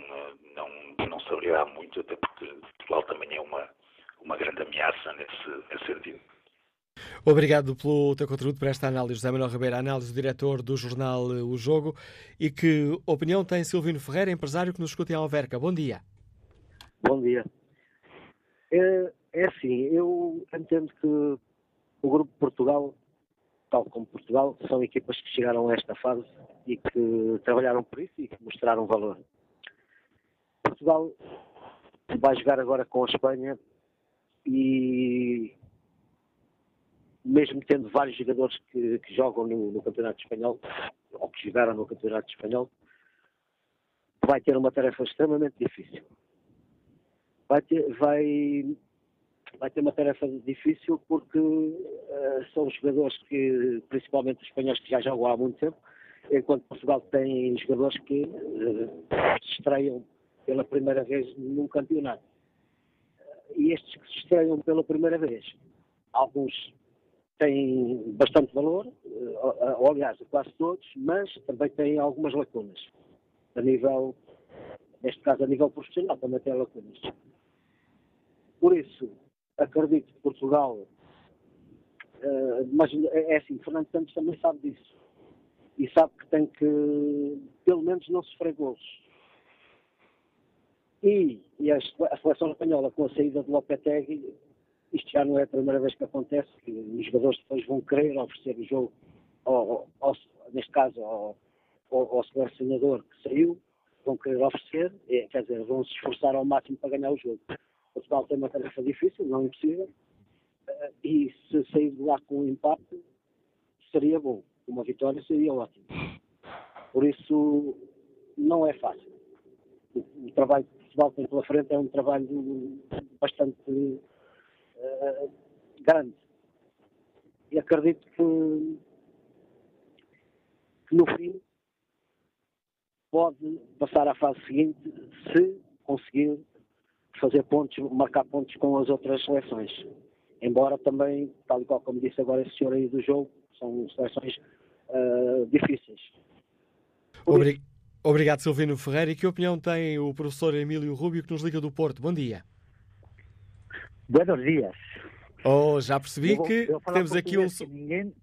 não, não se abrirá muito, até porque Portugal também é uma, uma grande ameaça nesse, nesse sentido. Obrigado pelo teu contributo para esta análise, José Manuel Ribeiro, análise do diretor do jornal O Jogo. E que opinião tem Silvino Ferreira, empresário que nos escuta em Alverca? Bom dia. Bom dia. É, é assim, eu entendo que o Grupo Portugal, tal como Portugal, são equipas que chegaram a esta fase e que trabalharam por isso e que mostraram valor. Portugal vai jogar agora com a Espanha e mesmo tendo vários jogadores que, que jogam no, no, Campeonato Espanhol, ou que jogaram no Campeonato Espanhol, vai ter uma tarefa extremamente difícil. Vai ter, vai, vai ter uma tarefa difícil porque uh, são jogadores que, principalmente os espanhóis, que já jogam há muito tempo, enquanto Portugal tem jogadores que uh, se estreiam pela primeira vez num campeonato. E estes que se estreiam pela primeira vez, alguns têm bastante valor, eh, ou, aliás, quase todos, mas também têm algumas lacunas. A nível, neste caso, a nível profissional, também tem lacunas. Por isso, acredito que Portugal, uh, mas é, é assim, Fernando Santos também sabe disso. E sabe que tem que, pelo menos, não sofrer gols. E, e a, a seleção espanhola, com a saída do Lopetegui, isto já não é a primeira vez que acontece, que os jogadores depois vão querer oferecer o jogo, ao, ao, neste caso, ao, ao, ao selecionador que saiu, vão querer oferecer, é, quer dizer, vão se esforçar ao máximo para ganhar o jogo. Portugal tem uma tarefa difícil, não impossível, Uh, e se sair de lá com um empate, seria bom. Uma vitória seria ótimo. Por isso, não é fácil. O, o trabalho que Portugal tem pela frente é um trabalho bastante uh, grande. E acredito que, que no fim pode passar à fase seguinte se conseguir fazer pontos, marcar pontos com as outras seleções. Embora também, tal e qual como disse agora esse senhor aí do jogo, são seleções uh, difíceis. Obrig... Obrigado, Silvino Ferreira. E que opinião tem o professor Emílio Rubio, que nos liga do Porto? Bom dia. Buenos dias. Oh, já percebi vou, que temos aqui um. Que ninguém,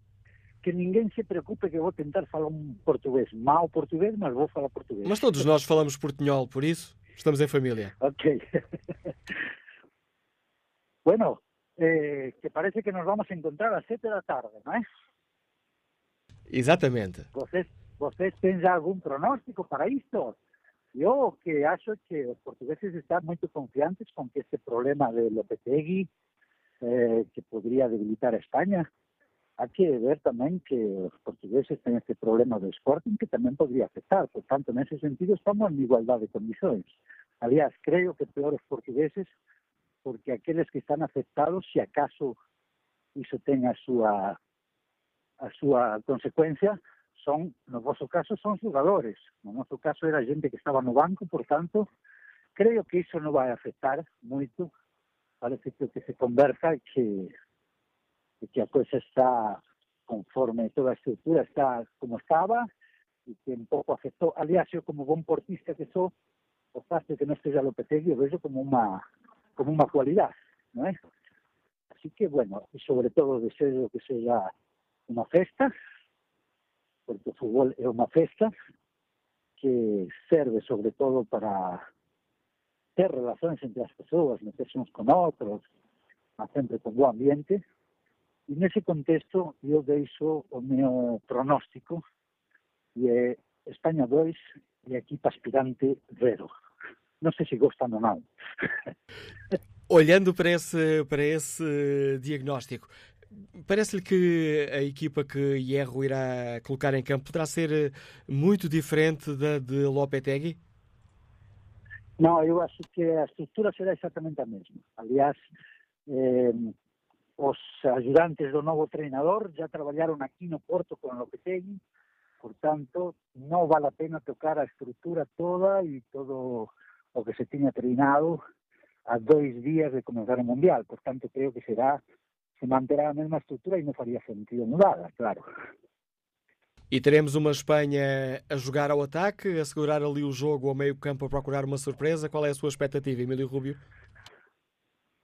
que ninguém se preocupe que eu vou tentar falar um português. Mal português, mas vou falar português. Mas todos nós falamos portunhol, por isso estamos em família. Ok. bueno, eh, que parece que nos vamos a encontrar às sete da tarde, não é? Exatamente. Vocês, vocês têm já algum pronóstico para isto? Eu que acho que os portugueses estão muito confiantes com que este problema de Lopetegui eh, que podría debilitar a España. Hay que ver también que los portugueses tienen este problema de Sporting que también podría afectar. Por tanto, en ese sentido estamos en igualdad de condiciones. Aliás, creo que peor os portugueses porque aqueles que están afectados, si acaso iso ten a súa a súa consecuencia, son, no vosso caso, son jugadores. No noso caso era gente que estaba no banco, por tanto, creo que iso non vai afectar moito parece que o que se conversa é que, é que a coisa está conforme toda a estrutura está como estaba e que un pouco afectou. Aliás, eu como bon portista que sou, o de que non esteja Lopetegui o vejo como unha como unha cualidade, non é? Así que, bueno, e sobre todo deseo que seja unha festa, porque o fútbol é unha festa que serve sobre todo para ter relações entre as pessoas, meterse uns con outros, mas sempre con bo ambiente. E nesse contexto eu deixo o meu pronóstico e é España 2 e equipa aspirante 0. Non sei se gostam ou não. Olhando para esse, para esse diagnóstico, parece-lhe que a equipa que Hierro irá colocar em campo poderá ser muito diferente da de Lopetegui? No, eu acho que a estrutura será exactamente a mesma. Aliás, eh, os ayudantes do novo treinador já traballaron aquí no Porto con Lopetegui, por tanto, non vale a pena tocar a estrutura toda e todo o que se tiña treinado a dois días de comenzar o Mundial. Por tanto, creo que será se manterá a mesma estrutura e non faría sentido mudada, claro. E teremos uma Espanha a jogar ao ataque, a segurar ali o jogo ao meio campo a procurar uma surpresa. Qual é a sua expectativa, Emílio Rubio?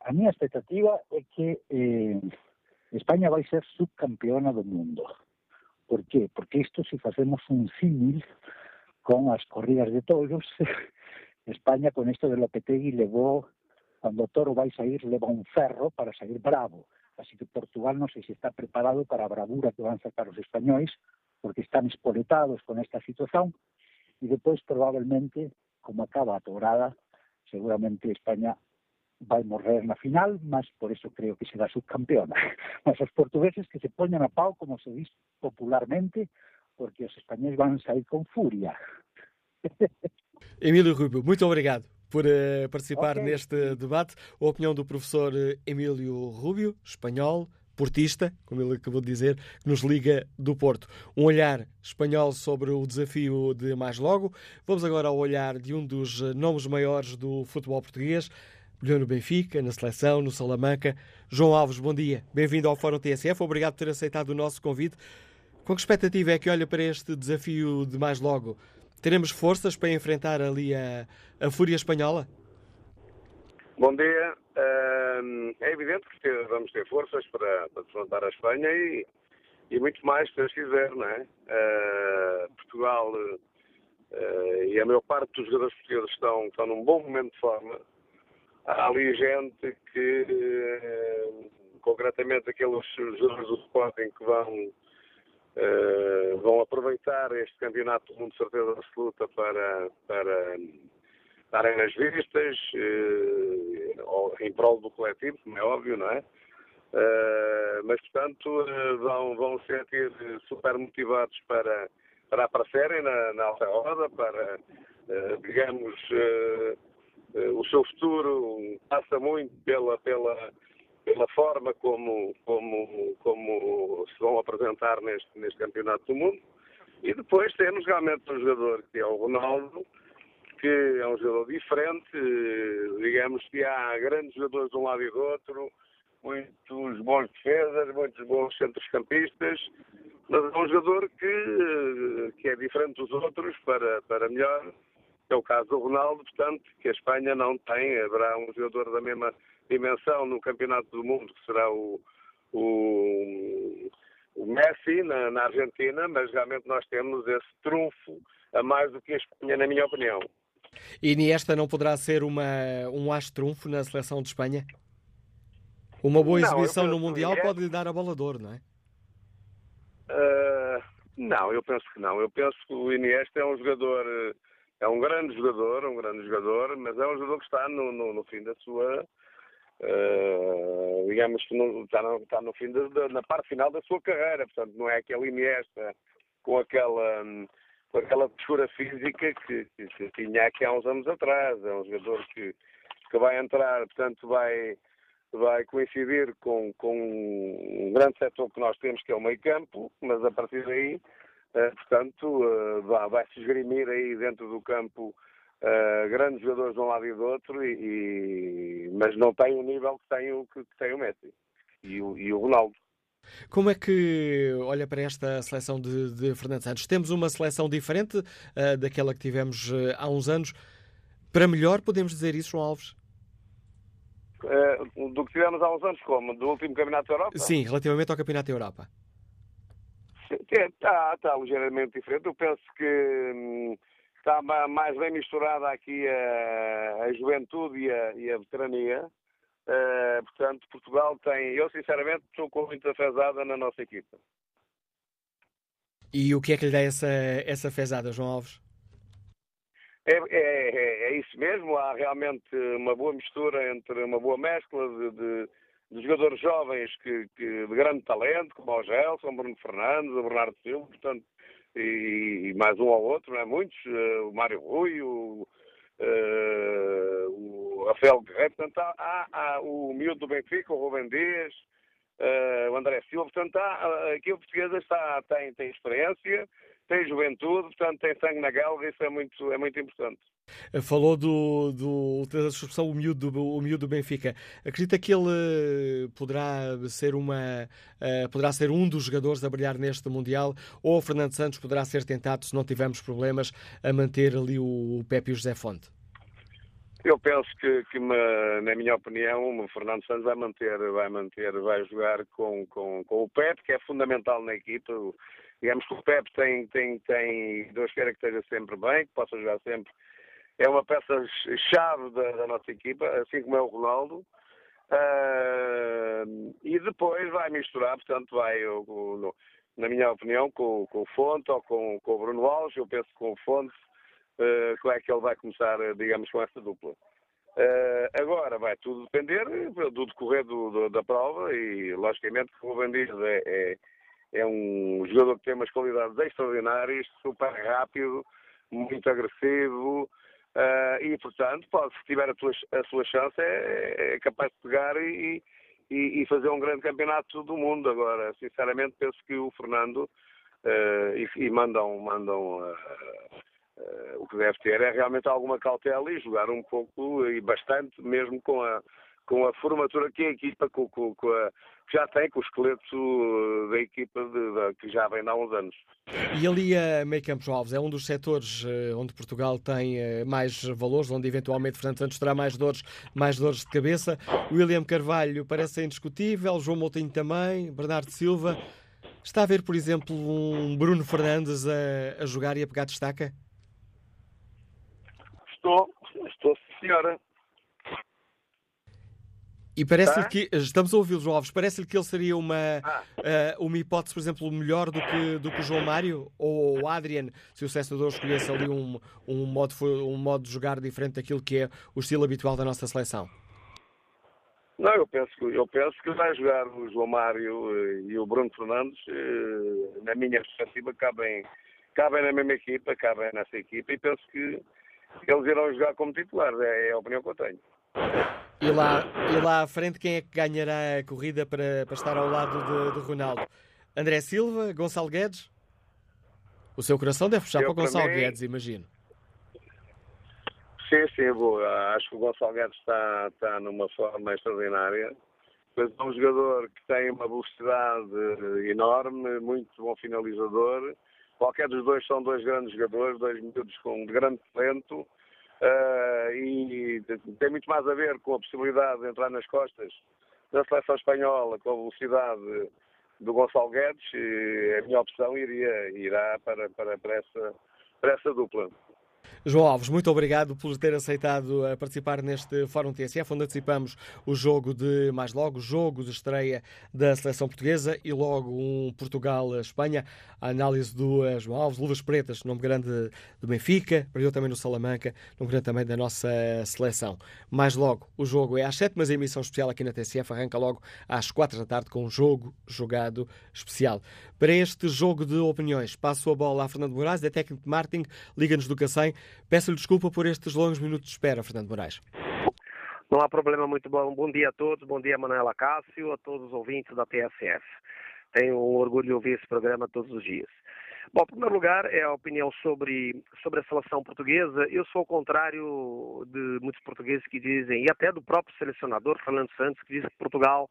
A minha expectativa é que eh, Espanha vai ser subcampeona do mundo. Por quê? Porque isto, se fazemos un símil con as corridas de toros, España con isto de Lopetegui levou, cando o toro vai sair, leva un ferro para sair bravo. Así que Portugal non sei se está preparado para a bravura que van sacar os españois, porque están espoletados con esta situación y después probablemente, como acaba a temporada, seguramente España vai morrer na final, mas por eso creo que será subcampeona. Mas os portugueses que se poñan a pau, como se diz popularmente, porque os españoles van sair con furia. Emílio Rubio, muito obrigado por uh, participar okay. neste debate. A opinião do professor Emílio Rubio, espanhol, portista, como ele acabou de dizer, que nos liga do Porto. Um olhar espanhol sobre o desafio de mais logo. Vamos agora ao olhar de um dos nomes maiores do futebol português, brilhou no Benfica, na seleção, no Salamanca. João Alves, bom dia. Bem-vindo ao Fórum TSF. Obrigado por ter aceitado o nosso convite. Com que expectativa é que olha para este desafio de mais logo? Teremos forças para enfrentar ali a, a fúria espanhola? Bom dia. É evidente que vamos ter forças para, para defrontar a Espanha e, e muito mais, se Deus quiser, não é? Uh, Portugal uh, e a maior parte dos jogadores portugueses estão, estão num bom momento de forma. Há ali gente que, uh, concretamente aqueles jogadores do Sporting que vão, vão aproveitar este campeonato do mundo de certeza absoluta para, para estarem nas vistas, eh, em prol do coletivo, como é óbvio, não é? Mas, portanto, vão, vão se sentir super motivados para, para aparecerem na, na alta roda, para, digamos, o seu futuro passa muito pela, pela, pela forma como, como, como se vão apresentar neste, neste Campeonato do Mundo. E depois temos realmente um jogador que é o Ronaldo, que é um jogador diferente, digamos que há grandes jogadores de um lado e do outro, muitos bons defesas, muitos bons centrocampistas, mas é um jogador que, que é diferente dos outros para, para melhor. É o caso do Ronaldo, portanto, que a Espanha não tem. Haverá um jogador da mesma dimensão no Campeonato do Mundo, que será o, o, o Messi na, na, Argentina, mas realmente nós temos esse trunfo a mais do que a Espanha, na minha opinião. E Iniesta não poderá ser uma, um as-trunfo na seleção de Espanha? Uma boa exibição no Mundial Iniesta... pode lhe dar a bola de ouro, não é? Uh, não, eu penso que não. Eu penso que o Iniesta é um jogador, é um grande jogador, um grande jogador, mas é um jogador que está no, no, no fim da sua, uh, digamos que no, está, no, está no fim da, na parte final da sua carreira. Portanto, não é aquele Iniesta com aquela com aquela postura física que, que, que, tinha aqui há uns anos atrás. É um jogador que, que vai entrar, portanto, vai vai coincidir com, com um grande setor que nós temos, que é o meio campo, mas a partir daí, portanto, uh, vai, vai se esgrimir aí dentro do campo uh, grandes jogadores de um lado e do outro, e, mas não tem o nível que tem o, que tem o Messi e o, e o Ronaldo. Como é que olha para esta seleção de, de Fernando Santos? Temos uma seleção diferente uh, daquela que tivemos uh, há uns anos. Para melhor, podemos dizer isso, João Alves? Uh, do que tivemos há uns anos, como? Do último Campeonato da Europa? Sim, relativamente ao Campeonato da Europa. Está, está ligeiramente diferente. Eu penso que hum, está mais bem misturada aqui a, a juventude e a, e a veterania. Uh, portanto, Portugal tem. Eu, sinceramente, estou com muita fezada na nossa equipa. E o que é que lhe dá essa, essa fezada, João Alves? É, é, é, é, isso mesmo, há realmente uma boa mistura entre uma boa mescla de, de, de jogadores jovens que, que, de grande talento, como o Gelson, Bruno Fernandes, o Bernardo Silva, portanto, e, e, mais um ou outro, não é? Muitos, uh, o Mário Rui, o, uh, o Rafael Guerreiro, portanto, há, há, há, o miúdo do Benfica, o Rubem Dias, uh, o André Silva, portanto, há, a equipe portuguesa está, tem, tem experiência, tem juventude, portanto tem sangue na galga, isso é muito, é muito importante. Falou do, do da expressão o miúdo, o miúdo do Benfica. Acredita que ele poderá ser uma uh, poderá ser um dos jogadores a brilhar neste Mundial ou o Fernando Santos poderá ser tentado, se não tivermos problemas, a manter ali o Pepe e o José Fonte? Eu penso que, que na minha opinião, o Fernando Santos vai manter, vai manter, vai jogar com, com, com o Pepe, que é fundamental na equipa digamos que o Pep tem, tem, tem Deus queira que esteja sempre bem, que possa jogar sempre. É uma peça-chave da, da, nossa equipa, assim como é o Ronaldo. Uh, e depois vai misturar, portanto, vai, o, na minha opinião, com, com, o Fonte ou com, com o Bruno Alves. Eu penso que com o Fonte, uh, como é que ele vai começar, digamos, com esta dupla. Uh, agora vai tudo depender do decorrer do, do, da prova e, logicamente, que o Rubem Dias é, é é um jogador que tem umas qualidades extraordinárias, super rápido, muito agressivo uh, e, portanto, pode, se tiver a, tua, a sua chance, é, é, capaz de pegar e, e, e, fazer um grande campeonato do mundo. Agora, sinceramente, penso que o Fernando uh, e, e, mandam, mandam uh, o que deve ter é realmente alguma cautela e jogar um pouco e bastante, mesmo com a com a formatura que a equipa com, com, com a, já tem, com o esqueleto uh, da equipa de, de, que já vem há uns anos. E ali a Meio Campos Alves é um dos setores uh, onde Portugal tem uh, mais valores, onde eventualmente Fernando Santos terá mais dores, mais dores de cabeça. William Carvalho parece indiscutível, João Moutinho também, Bernardo Silva. Está a ver, por exemplo, um Bruno Fernandes a, a jogar e a pegar destaca? Estou, estou, senhora. E parece-lhe tá? que, estamos a ouvir João Alves, parece-lhe que ele seria uma, ah. uh, uma hipótese, por exemplo, melhor do que, do que o João Mário ou o Adrian, se o selecionador escolhesse ali um, um, modo, um modo de jogar diferente daquilo que é o estilo habitual da nossa seleção? Não, eu penso, eu penso que vai jogar o João Mário eh, e o Bruno Fernandes, eh, na minha perspectiva, cabem, cabem na mesma equipa, cabem nessa equipa e penso que eles irão jogar como titulares, é, é a opinião que eu tenho. E lá, e lá à frente, quem é que ganhará a corrida para, para estar ao lado de, de Ronaldo? André Silva, Gonçalo Guedes? O seu coração deve puxar Eu, para o Gonçalo mim- Guedes, imagino. Sim, sim, vou. Acho que o Gonçalo Guedes está, está numa forma extraordinária. Mas é um jogador que tem uma velocidade enorme, muito bom finalizador. Qualquer dos dois são dois grandes jogadores, dois miúdos com grande talento. Ah, e tem muito mais a ver com a possibilidade de entrar nas costas da seleção espanhola com a velocidade do Gonçalo Guedes. A minha opção iria, irá para, para, para, essa, para essa dupla. João Alves, muito obrigado por ter aceitado a participar neste Fórum TSF, onde antecipamos o jogo de mais logo, jogo de estreia da seleção portuguesa e logo um Portugal-Espanha. A análise do eh, João Alves, luvas pretas, nome grande do Benfica, perdeu também no Salamanca, nome grande também da nossa seleção. Mais logo, o jogo é às 7, mas a emissão especial aqui na TSF arranca logo às 4 da tarde com um jogo jogado especial. Para este jogo de opiniões, passo a bola a Fernando Moraes, da técnico de marketing, Liga-nos do Cacém. Peço-lhe desculpa por estes longos minutos de espera, Fernando Moraes. Não há problema, muito bom. Bom dia a todos, bom dia Manuela Cássio, a todos os ouvintes da TSF. Tenho um orgulho de ouvir esse programa todos os dias. Bom, em primeiro lugar, é a opinião sobre, sobre a seleção portuguesa. Eu sou ao contrário de muitos portugueses que dizem, e até do próprio selecionador, Fernando Santos, que diz que Portugal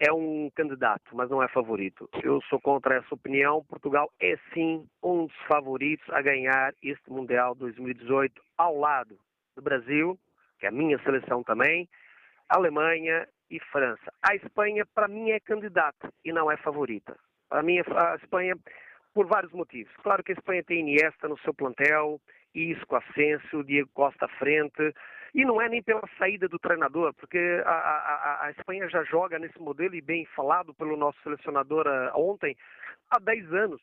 é um candidato, mas não é favorito. Eu sou contra essa opinião. Portugal é sim um dos favoritos a ganhar este Mundial 2018 ao lado do Brasil, que é a minha seleção também, Alemanha e França. A Espanha, para mim, é candidata e não é favorita. Para mim, a Espanha, por vários motivos. Claro que a Espanha tem Iniesta no seu plantel, Isco, Asensio, Diego Costa à frente, e não é nem pela saída do treinador, porque a, a, a Espanha já joga nesse modelo, e bem falado pelo nosso selecionador ah, ontem, há 10 anos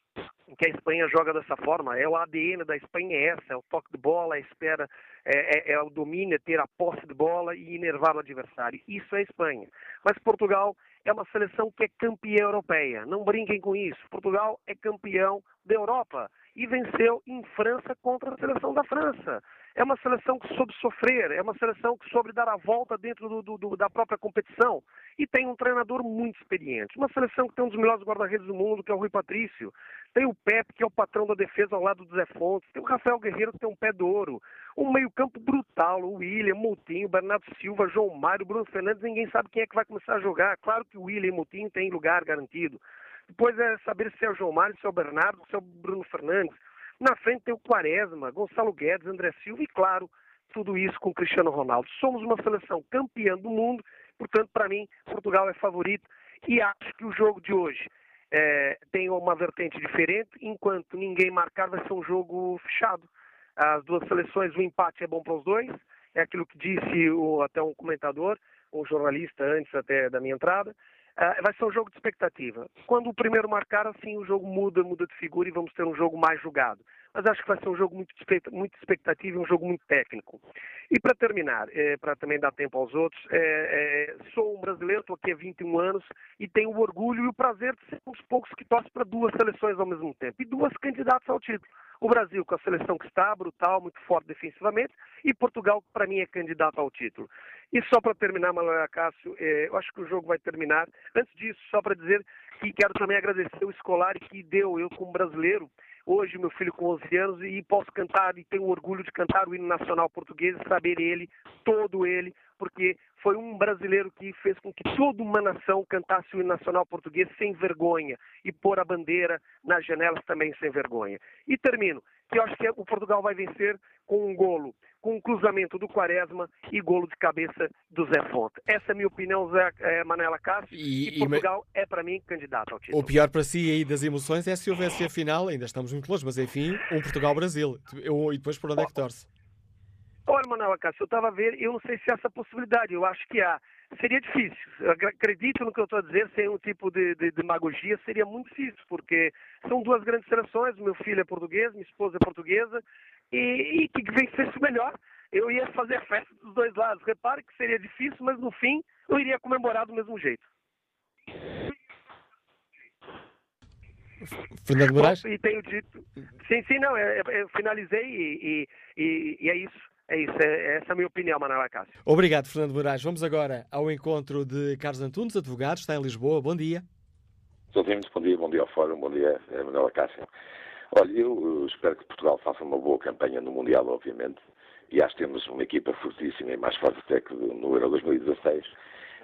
que a Espanha joga dessa forma. É o ADN da Espanha é essa, é o toque de bola, a espera, é, é, é o domínio, é ter a posse de bola e enervar o adversário. Isso é a Espanha. Mas Portugal é uma seleção que é campeã europeia. Não brinquem com isso. Portugal é campeão da Europa e venceu em França contra a seleção da França. É uma seleção que soube sofrer, é uma seleção que soube dar a volta dentro do, do, do, da própria competição e tem um treinador muito experiente. Uma seleção que tem um dos melhores guarda-redes do mundo, que é o Rui Patrício. Tem o Pepe, que é o patrão da defesa ao lado do Zé Fontes. Tem o Rafael Guerreiro, que tem um pé de ouro. Um meio-campo brutal, o William, Moutinho, Bernardo Silva, João Mário, Bruno Fernandes. Ninguém sabe quem é que vai começar a jogar. Claro que o William e Moutinho têm lugar garantido. Depois é saber se é o João Mário, se é o Bernardo, se é o Bruno Fernandes. Na frente tem o Quaresma, Gonçalo Guedes, André Silva e, claro, tudo isso com Cristiano Ronaldo. Somos uma seleção campeã do mundo, portanto, para mim, Portugal é favorito e acho que o jogo de hoje é, tem uma vertente diferente, enquanto ninguém marcar, vai ser um jogo fechado. As duas seleções, o empate é bom para os dois, é aquilo que disse o, até um comentador, um jornalista antes até da minha entrada. Uh, vai ser um jogo de expectativa. Quando o primeiro marcar, assim, o jogo muda, muda de figura e vamos ter um jogo mais jogado. Mas acho que vai ser um jogo muito muito expectativa e um jogo muito técnico. E para terminar, é, para também dar tempo aos outros, é, é, sou um brasileiro, estou aqui há 21 anos e tenho o orgulho e o prazer de ser um dos poucos que torce para duas seleções ao mesmo tempo e duas candidatas ao título. O Brasil com a seleção que está, brutal, muito forte defensivamente, e Portugal, que para mim é candidato ao título. E só para terminar, Manuel Cássio, é, eu acho que o jogo vai terminar. Antes disso, só para dizer que quero também agradecer o Escolari que deu, eu como brasileiro, hoje meu filho com 11 anos, e posso cantar, e tenho orgulho de cantar o hino nacional português, saber ele, todo ele, porque foi um brasileiro que fez com que toda uma nação cantasse o hino nacional português sem vergonha e pôr a bandeira nas janelas também sem vergonha. E termino, que eu acho que o Portugal vai vencer com um golo, com um cruzamento do Quaresma e golo de cabeça do Zé Fonte. Essa é a minha opinião, Zé é, Manela Cássio, e, e Portugal e... é para mim candidato ao título. O pior para si aí das emoções é se houvesse a final, ainda estamos muito longe, mas enfim, um Portugal-Brasil. E depois por onde é que torce? Olha, Manuel Cássio, eu estava a ver, eu não sei se há essa possibilidade, eu acho que há. Seria difícil, eu acredito no que eu estou a dizer, sem um tipo de, de, de demagogia, seria muito difícil, porque são duas grandes seleções, meu filho é português, minha esposa é portuguesa, e, e que vencesse o melhor. Eu ia fazer a festa dos dois lados. Repare que seria difícil, mas no fim eu iria comemorar do mesmo jeito. Fernando Moraes? Bom, e tenho dito. Sim, sim, não, eu, eu finalizei e, e, e, é isso. É isso, é, essa é a minha opinião, Manuel Cássio. Obrigado, Fernando Moraes. Vamos agora ao encontro de Carlos Antunes, advogado, está em Lisboa. Bom dia. Ouvimos, bom dia, bom dia ao Fórum, bom dia, Manuel Cássio. Olha, eu espero que Portugal faça uma boa campanha no Mundial, obviamente, e acho que temos uma equipa fortíssima e mais forte até que no Euro 2016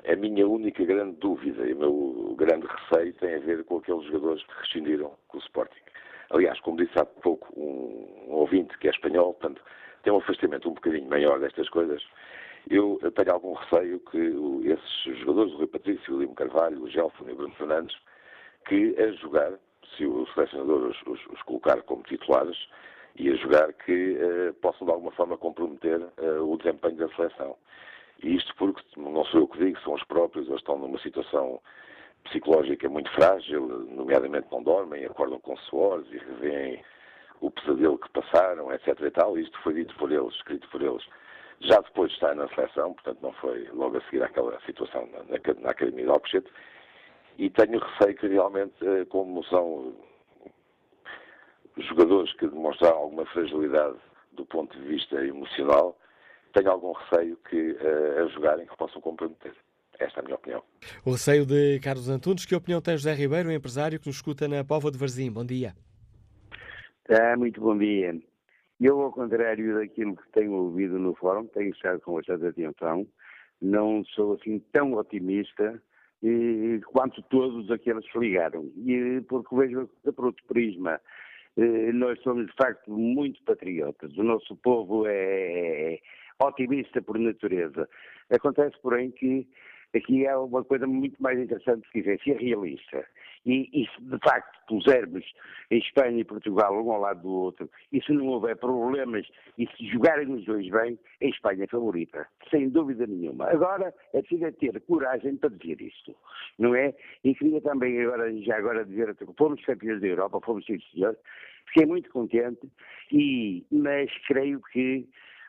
a minha única grande dúvida e o meu grande receio tem a ver com aqueles jogadores que rescindiram com o Sporting. Aliás, como disse há pouco um, um ouvinte que é espanhol, portanto, tem um afastamento um bocadinho maior destas coisas. Eu tenho algum receio que esses jogadores, o Rui Patrício, o Limo Carvalho, o Gelson e o Bruno Fernandes, que a jogar, se o selecionador os, os, os colocar como titulares, e a jogar que uh, possam de alguma forma comprometer uh, o desempenho da seleção. E isto porque, não sou eu que digo, são os próprios, eles estão numa situação psicológica muito frágil, nomeadamente não dormem, acordam com suores e revêem o pesadelo que passaram, etc. e tal. Isto foi dito por eles, escrito por eles, já depois de estar na seleção, portanto não foi logo a seguir àquela situação na, na, Academia de Alcochete. E tenho receio que realmente, eh, como são jogadores que demonstraram alguma fragilidade do ponto de vista emocional, tenho algum receio que uh, a jogarem que possam comprometer. Esta é a minha opinião. O receio de Carlos Antunes. Que opinião tem José Ribeiro, um empresário que nos escuta na Póvoa de Varzim? Bom dia. Ah, muito bom dia. Eu, ao contrário daquilo que tenho ouvido no fórum, tenho estado com bastante atenção, não sou assim tão otimista quanto todos aqueles que ligaram. E, porque vejo por outro prisma. Eh, nós somos, de facto, muito patriotas. O nosso povo é, otimista por natureza. Acontece, porém, que aqui é uma coisa muito mais interessante que dizer, se é realista. E, e se de facto pusermos Espanha e Portugal um ao lado do outro, e se não houver problemas, e se jogarem os dois bem, a Espanha é favorita, sem dúvida nenhuma. Agora é preciso ter coragem para dizer isto, não é? E queria também agora, já agora dizer, fomos campeões da Europa, fomos sim senhor, fiquei muito contente, e, mas creio que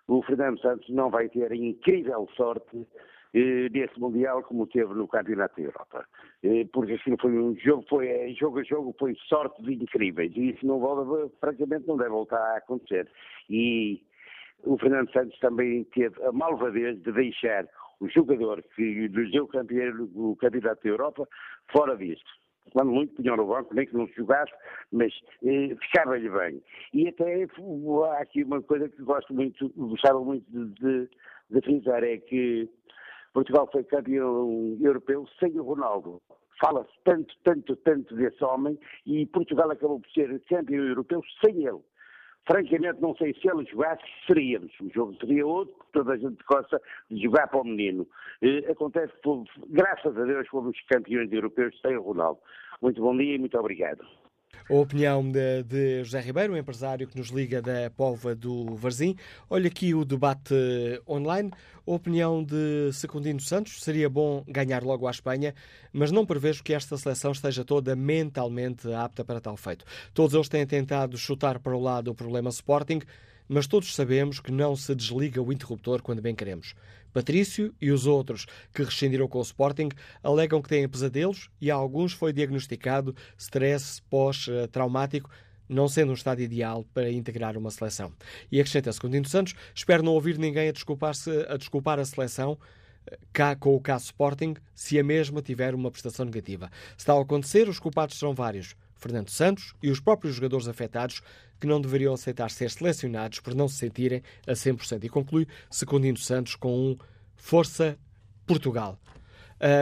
o Fernando Santos não vai ter incrível sorte eh, desse Mundial como teve no Campeonato da Europa. Eh, porque assim foi um jogo, foi eh, jogo a jogo, foi sorte de incríveis. E isso não volta, francamente não deve voltar a acontecer. E o Fernando Santos também teve a malvadez de deixar o jogador que nos deu o Campeonato da Europa fora disto quando muito punham no banco, nem que não jogasse, mas eh, ficava-lhe bem. E até há aqui uma coisa que gosto muito, gostava muito de, de, de frisar, é que Portugal foi campeão europeu sem o Ronaldo. Fala-se tanto, tanto, tanto desse homem e Portugal acabou por ser campeão europeu sem ele. Francamente, não sei se ele jogasse, seríamos. O jogo seria outro, porque toda a gente gosta de jogar para o menino. Eh, acontece que, graças a Deus, fomos campeões europeus sem o Ronaldo. Muito bom dia e muito obrigado. A opinião de, de, José Ribeiro, um empresário que nos liga da Póvoa do Varzim. Olha aqui o debate online. A opinião de Secundino Santos seria bom ganhar logo à Espanha, mas não prevejo que esta seleção esteja toda mentalmente apta para tal feito. Todos eles têm tentado chutar para o lado o problema Sporting, mas todos sabemos que não se desliga o interruptor quando bem queremos. Patrício e os outros que rescindiram com o Sporting alegam que têm pesadelos e a alguns foi diagnosticado stress pós-traumático, não sendo um estado ideal para integrar uma seleção. E acrescenta-se Contino Santos, espero não ouvir ninguém a desculpar, a desculpar a seleção eh, cá com o caso Sporting se a mesma tiver uma prestação negativa. Se tal acontecer, os culpados serão vários. Fernando Santos e os próprios jogadores afetados que não deveriam aceitar ser selecionados por não se sentirem a 100%. E conclui Secundino Santos com um Força Portugal.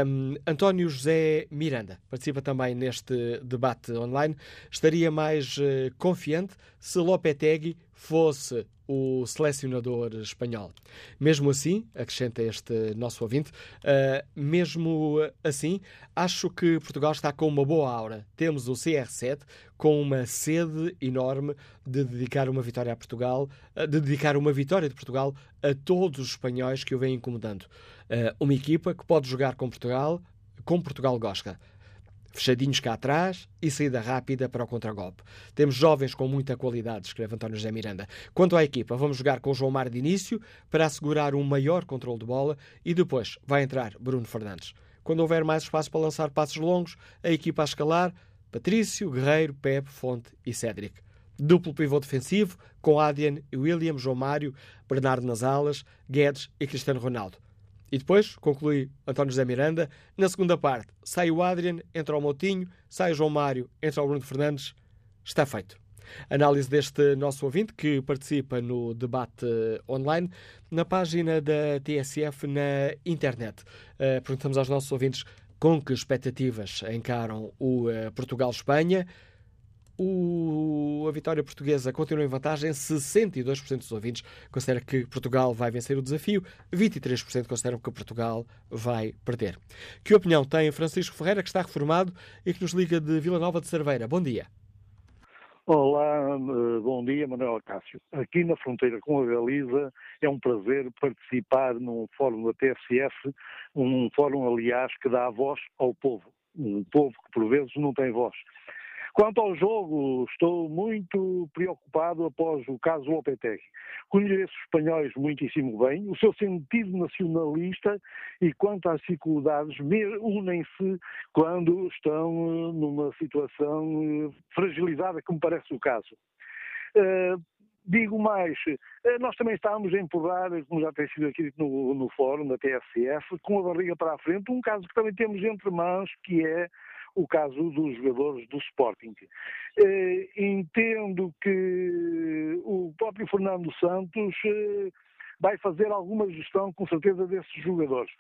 Um, António José Miranda participa também neste debate online. Estaria mais uh, confiante se Lopetegui fosse o selecionador espanhol. Mesmo assim, acrescenta este nosso ouvinte, uh, mesmo assim, acho que Portugal está com uma boa aura. Temos o CR7 com uma sede enorme de dedicar uma vitória a Portugal, uh, de dedicar uma vitória de Portugal a todos os espanhóis que o vêm incomodando. Uh, uma equipa que pode jogar com Portugal, como Portugal gosta. Fechadinhos cá atrás e saída rápida para o contragolpe. Temos jovens com muita qualidade, escreve António José Miranda. Quanto à equipa, vamos jogar com João Mário de início para assegurar um maior controle de bola e depois vai entrar Bruno Fernandes. Quando houver mais espaço para lançar passos longos, a equipa a escalar, Patrício, Guerreiro, Pepe, Fonte e Cédric. Duplo pivô defensivo, com Adrian, William, João Mário, Bernardo nas alas, Guedes e Cristiano Ronaldo. E depois, conclui António José Miranda, na segunda parte, sai o Adrian, entra o Moutinho, sai o João Mário, entra o Bruno Fernandes. Está feito. Análise deste nosso ouvinte que participa no debate online na página da TSF na internet. Uh, perguntamos aos nossos ouvintes com que expectativas encaram o uh, Portugal-Espanha. O, a vitória portuguesa continua em vantagem. 62% dos ouvintes consideram que Portugal vai vencer o desafio, 23% consideram que Portugal vai perder. Que opinião tem Francisco Ferreira, que está reformado e que nos liga de Vila Nova de Cerveira? Bom dia. Olá, bom dia, Manuel Cássio. Aqui na fronteira com a Galiza é um prazer participar num fórum da TSF, um fórum, aliás, que dá voz ao povo. Um povo que por vezes não tem voz. Quanto ao jogo, estou muito preocupado após o caso Lopetegui. Conheço os espanhóis muitíssimo bem, o seu sentido nacionalista e quanto às dificuldades, unem-se quando estão eh, numa situação eh, fragilizada, como parece o caso. Uh, digo mais, nós também estamos a empurrar, como já tem sido aqui no, no fórum da TSF, com a barriga para a frente, um caso que também temos entre mãos, que é o caso dos jogadores do Sporting. Eh, entendo que o próprio Fernando Santos eh, vai fazer alguma gestão, com certeza, desses jogadores.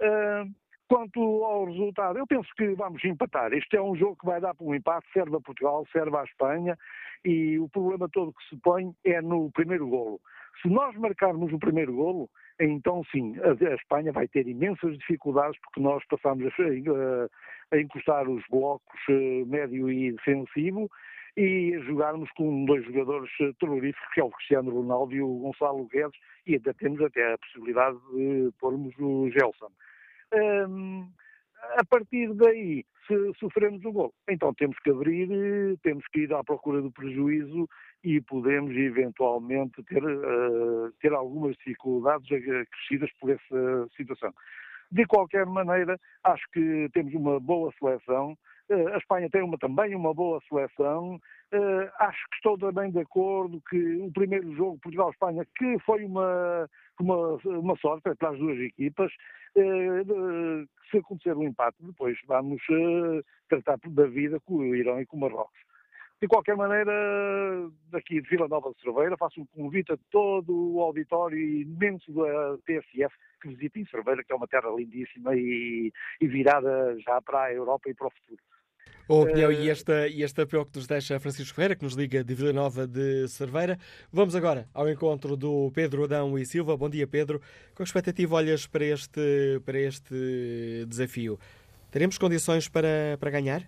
Eh, quanto ao resultado, eu penso que vamos empatar. Este é um jogo que vai dar para um empate, serve a Portugal, serve à Espanha, e o problema todo que se põe é no primeiro golo. Se nós marcarmos o primeiro golo, então sim, a, Espanha vai ter imensas dificuldades porque nós passamos a, a encostar os blocos eh, médio e defensivo e jogarmos com dois jogadores eh, terroríficos, que é o Cristiano Ronaldo e o Gonçalo Guedes, e até temos até a possibilidade de pormos o Gelson. Um, a partir daí, se sofremos o gol, então temos que abrir, temos que ir à procura do prejuízo e podemos eventualmente ter, uh, ter algumas dificuldades acrescidas por essa situação. De qualquer maneira, acho que temos uma boa seleção. Uh, a Espanha tem uma, também uma boa seleção. Uh, acho que estou também de acordo que o primeiro jogo, Portugal-Espanha, que foi uma, uma, uma sorte para as duas equipas, uh, se acontecer um empate, depois vamos tratar da vida com o Irão e com o Marrocos. De qualquer maneira, daqui de Vila Nova de Cerveira, faço um convite a todo o auditório imenso da TSF que visitem Cerveira, que é uma terra lindíssima e, e virada já para a Europa e para o futuro. A opinião e, esta, e este apelo que nos deixa Francisco Ferreira, que nos liga de Vila Nova de Cerveira. Vamos agora ao encontro do Pedro Adão e Silva. Bom dia, Pedro. Com expectativa olhas para este, para este desafio? Teremos condições para, para ganhar?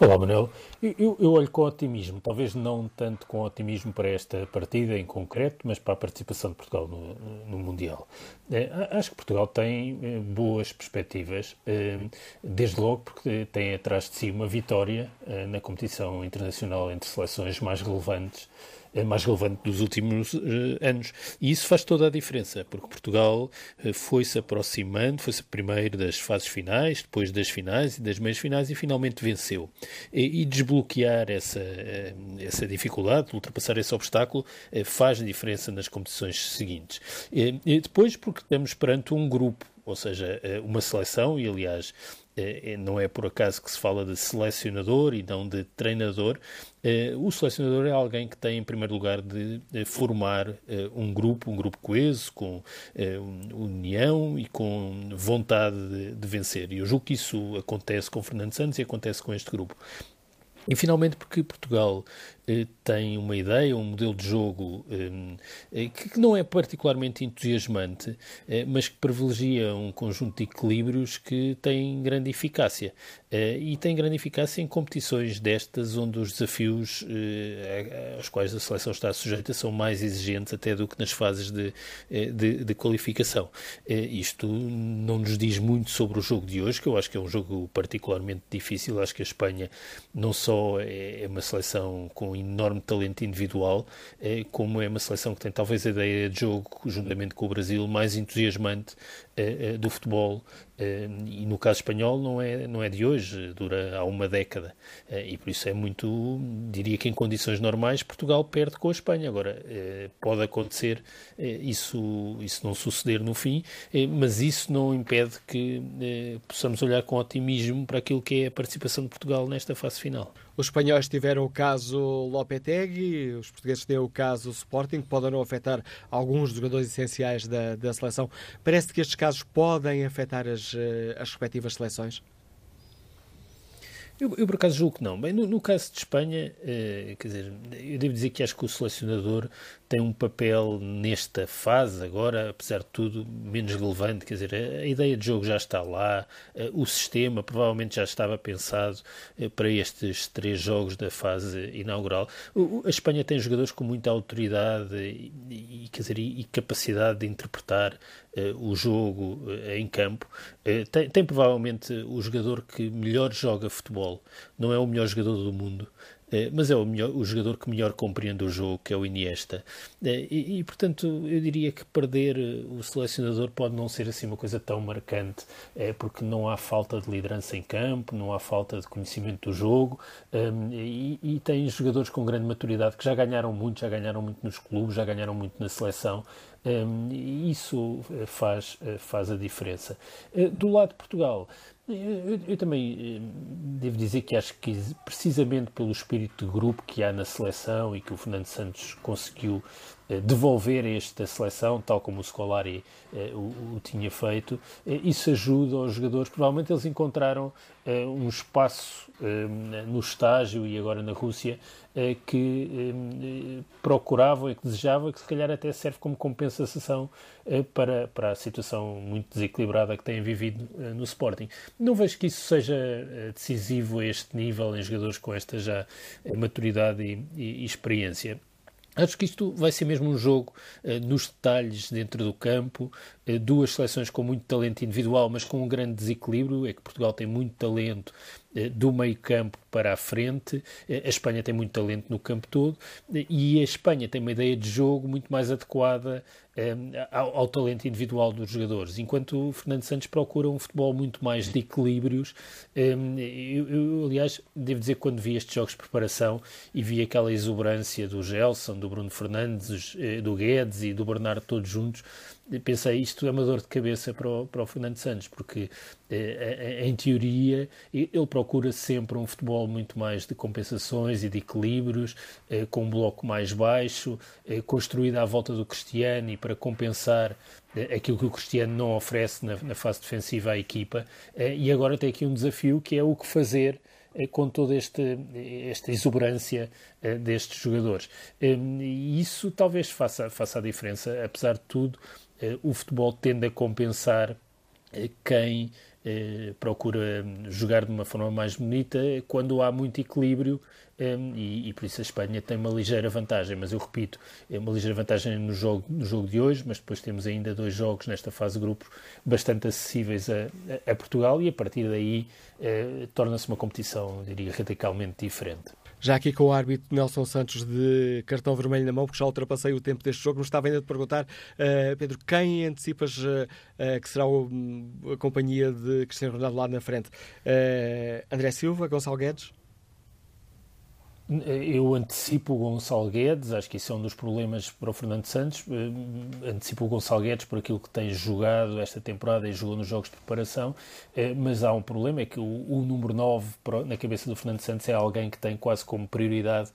Olá, Manuel. Eu, eu, olho com otimismo, talvez não tanto com otimismo para esta partida em concreto, mas para a participação de Portugal no, no Mundial. É, acho que Portugal tem é, boas perspectivas, é, desde logo porque tem atrás de si uma vitória na competição internacional entre seleções mais relevantes mais relevante dos últimos uh, anos. E isso faz toda a diferença, porque Portugal uh, foi-se aproximando, foi-se primeiro das fases finais, depois das finais e das meias finais e finalmente venceu. E, e desbloquear essa, uh, essa dificuldade, ultrapassar esse obstáculo, faz diferença nas competições seguintes. E depois, porque estamos perante um grupo, ou seja, uma seleção, e aliás é, é, não é por acaso que se fala de selecionador e não de treinador. É, o selecionador é alguém que tem, em primeiro lugar, de formar um grupo, um grupo coeso, com união e com vontade de vencer. E eu julgo que isso acontece com Fernando Santos e acontece com este grupo. E finalmente porque Portugal eh, tem uma ideia, um modelo de jogo eh, que não é particularmente entusiasmante, eh, mas que privilegia um conjunto de equilíbrios que tem grande eficácia. E tem grande eficácia em competições destas, onde os desafios aos quais a seleção está sujeita são mais exigentes até do que nas fases de, de, de qualificação. Isto não nos diz muito sobre o jogo de hoje, que eu acho que é um jogo particularmente difícil. Acho que a Espanha não só é, é uma seleção com enorme talento individual, é, como é uma seleção que tem talvez a ideia de jogo, juntamente com o Brasil, mais entusiasmante é, é, do futebol eh, e no caso espanhol não é, não é de hoje, dura há uma década eh, e por isso é muito, diria que em condições normais Portugal perde com a Espanha. Agora, eh, pode acontecer isso, isso não suceder no fim, mas isso não impede que possamos olhar com otimismo para aquilo que é a participação de Portugal nesta fase final. Os espanhóis tiveram o caso Lopetegui, os portugueses têm o caso Sporting, que podem não afetar alguns jogadores essenciais da, da seleção. Parece que estes casos podem afetar as, eh, as respectivas seleções? Eu, eu, por acaso julgo que não. Bem, no, no caso de Espanha, eh, quer dizer, eu devo dizer que acho que o selecionador tem um papel nesta fase agora, apesar de tudo, menos relevante. Quer dizer, a, ideia de jogo já está lá, eh, o sistema provavelmente já estava pensado eh, para estes três jogos da fase inaugural. A Espanha tem jogadores com muita autoridade e, quer dizer, e, capacidade de interpretar uh, o jogo em campo. Tem, tem, provavelmente o jogador que melhor joga futebol. Não é o melhor jogador do mundo, mas é o, melhor, o jogador que melhor compreende o jogo, que é o Iniesta. E, e, portanto, eu diria que perder o selecionador pode não ser assim uma coisa tão marcante, porque não há falta de liderança em campo, não há falta de conhecimento do jogo, um, e, e tem jogadores com grande maturidade que já ganharam muito, já ganharam muito nos clubes, já ganharam muito na seleção, um, isso eh, faz, eh, faz a diferença. Eh, do lado de Portugal, eu, eu, também devo dizer que acho que precisamente pelo espírito de grupo que há na seleção e que o Fernando Santos conseguiu devolver esta seleção, tal como o Scolari o, o, tinha feito, isso ajuda aos jogadores. Provavelmente eles encontraram um espaço no estágio e agora na Rússia eh, que eh, procuravam e que desejavam, que se calhar até serve como compensação eh, para, para a situação muito desequilibrada que têm vivido no Sporting. Não vejo que isso seja decisivo a este nível em jogadores com esta já maturidade e, e, e experiência. Acho que isto vai ser mesmo um jogo uh, nos detalhes dentro do campo, uh, duas seleções com muito talento individual, mas com um grande desequilíbrio. É que Portugal tem muito talento uh, do meio campo para a frente, a Espanha tem muito talento no campo todo. E a Espanha tem uma ideia de jogo muito mais adequada ao, ao, talento individual dos jogadores, enquanto o Fernando Santos procura um futebol muito mais de equilíbrios. Um, eu, eu, aliás, devo dizer que quando vi estes jogos de preparação e vi aquela exuberância do Gelson, do Bruno Fernandes, eh, do Guedes e do Bernardo todos juntos, pensei isto é uma dor de cabeça para o, para o Fernando Santos, porque eh, em teoria ele procura sempre um futebol muito mais de compensações e de equilíbrios, eh, com um bloco mais baixo, eh, construído à volta do Cristiano e para compensar aquilo que o Cristiano não oferece na, fase defensiva à equipa. E agora tem aqui um desafio que é o que fazer com toda este, esta exuberância destes jogadores. E isso talvez faça, faça a diferença, apesar de tudo, eh, o futebol tende a compensar eh, quem eh, procura jogar de uma forma mais bonita quando há muito equilíbrio e, e, por isso a Espanha tem uma ligeira vantagem, mas eu repito, é uma ligeira vantagem no jogo, no jogo de hoje, mas depois temos ainda dois jogos nesta fase de grupos bastante acessíveis a, a, Portugal e a partir daí eh, torna-se uma competição, diria, radicalmente diferente. Já aqui com o árbitro Nelson Santos de cartão vermelho na mão, porque já ultrapassei o tempo deste jogo, mas estava ainda a perguntar, uh, Pedro, quem antecipas uh, uh, que será o, a companhia de Cristiano Ronaldo lá na frente? André Silva, Gonçalo Guedes? Eu antecipo o Gonçalo Guedes, acho que isso é um dos problemas para o Fernando Santos. Eh, antecipo o Gonçalo Guedes por aquilo que tem jogado esta temporada e jogou nos jogos de preparação, eh, mas há um problema: é que o, número 9 na cabeça do Fernando Santos é alguém que tem quase como prioridade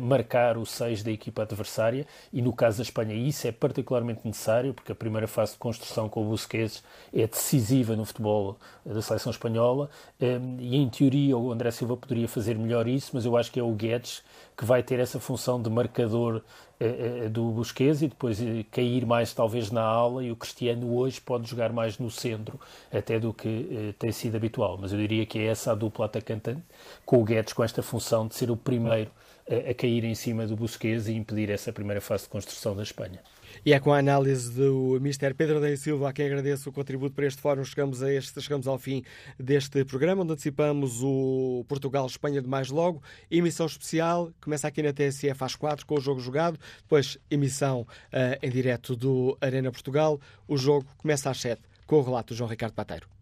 marcar o 6 da equipa adversária e no caso da Espanha isso é particularmente necessário porque a primeira fase de construção com o Busquets é decisiva no futebol da seleção espanhola e em teoria o André Silva poderia fazer melhor isso, mas eu acho que é o Guedes que vai ter essa função de marcador uh, do Busquets e depois uh, cair mais talvez na ala e o Cristiano hoje pode jogar mais no centro até do que tem sido habitual. Mas eu diria que é essa a dupla atacante com o Guedes com esta função de ser o primeiro a cair em cima do Busquets e impedir essa primeira fase de construção da Espanha. E é com a análise do Mr. Pedro da Silva a quem agradeço o contributo para este fórum. Chegamos, a este, chegamos ao fim deste programa, onde antecipamos o Portugal-Espanha de mais logo. Emissão especial, começa aqui na TSF às 4 com o jogo jogado, depois emissão uh, em direto do Arena Portugal. O jogo começa às 7 com o relato do João Ricardo Pateiro.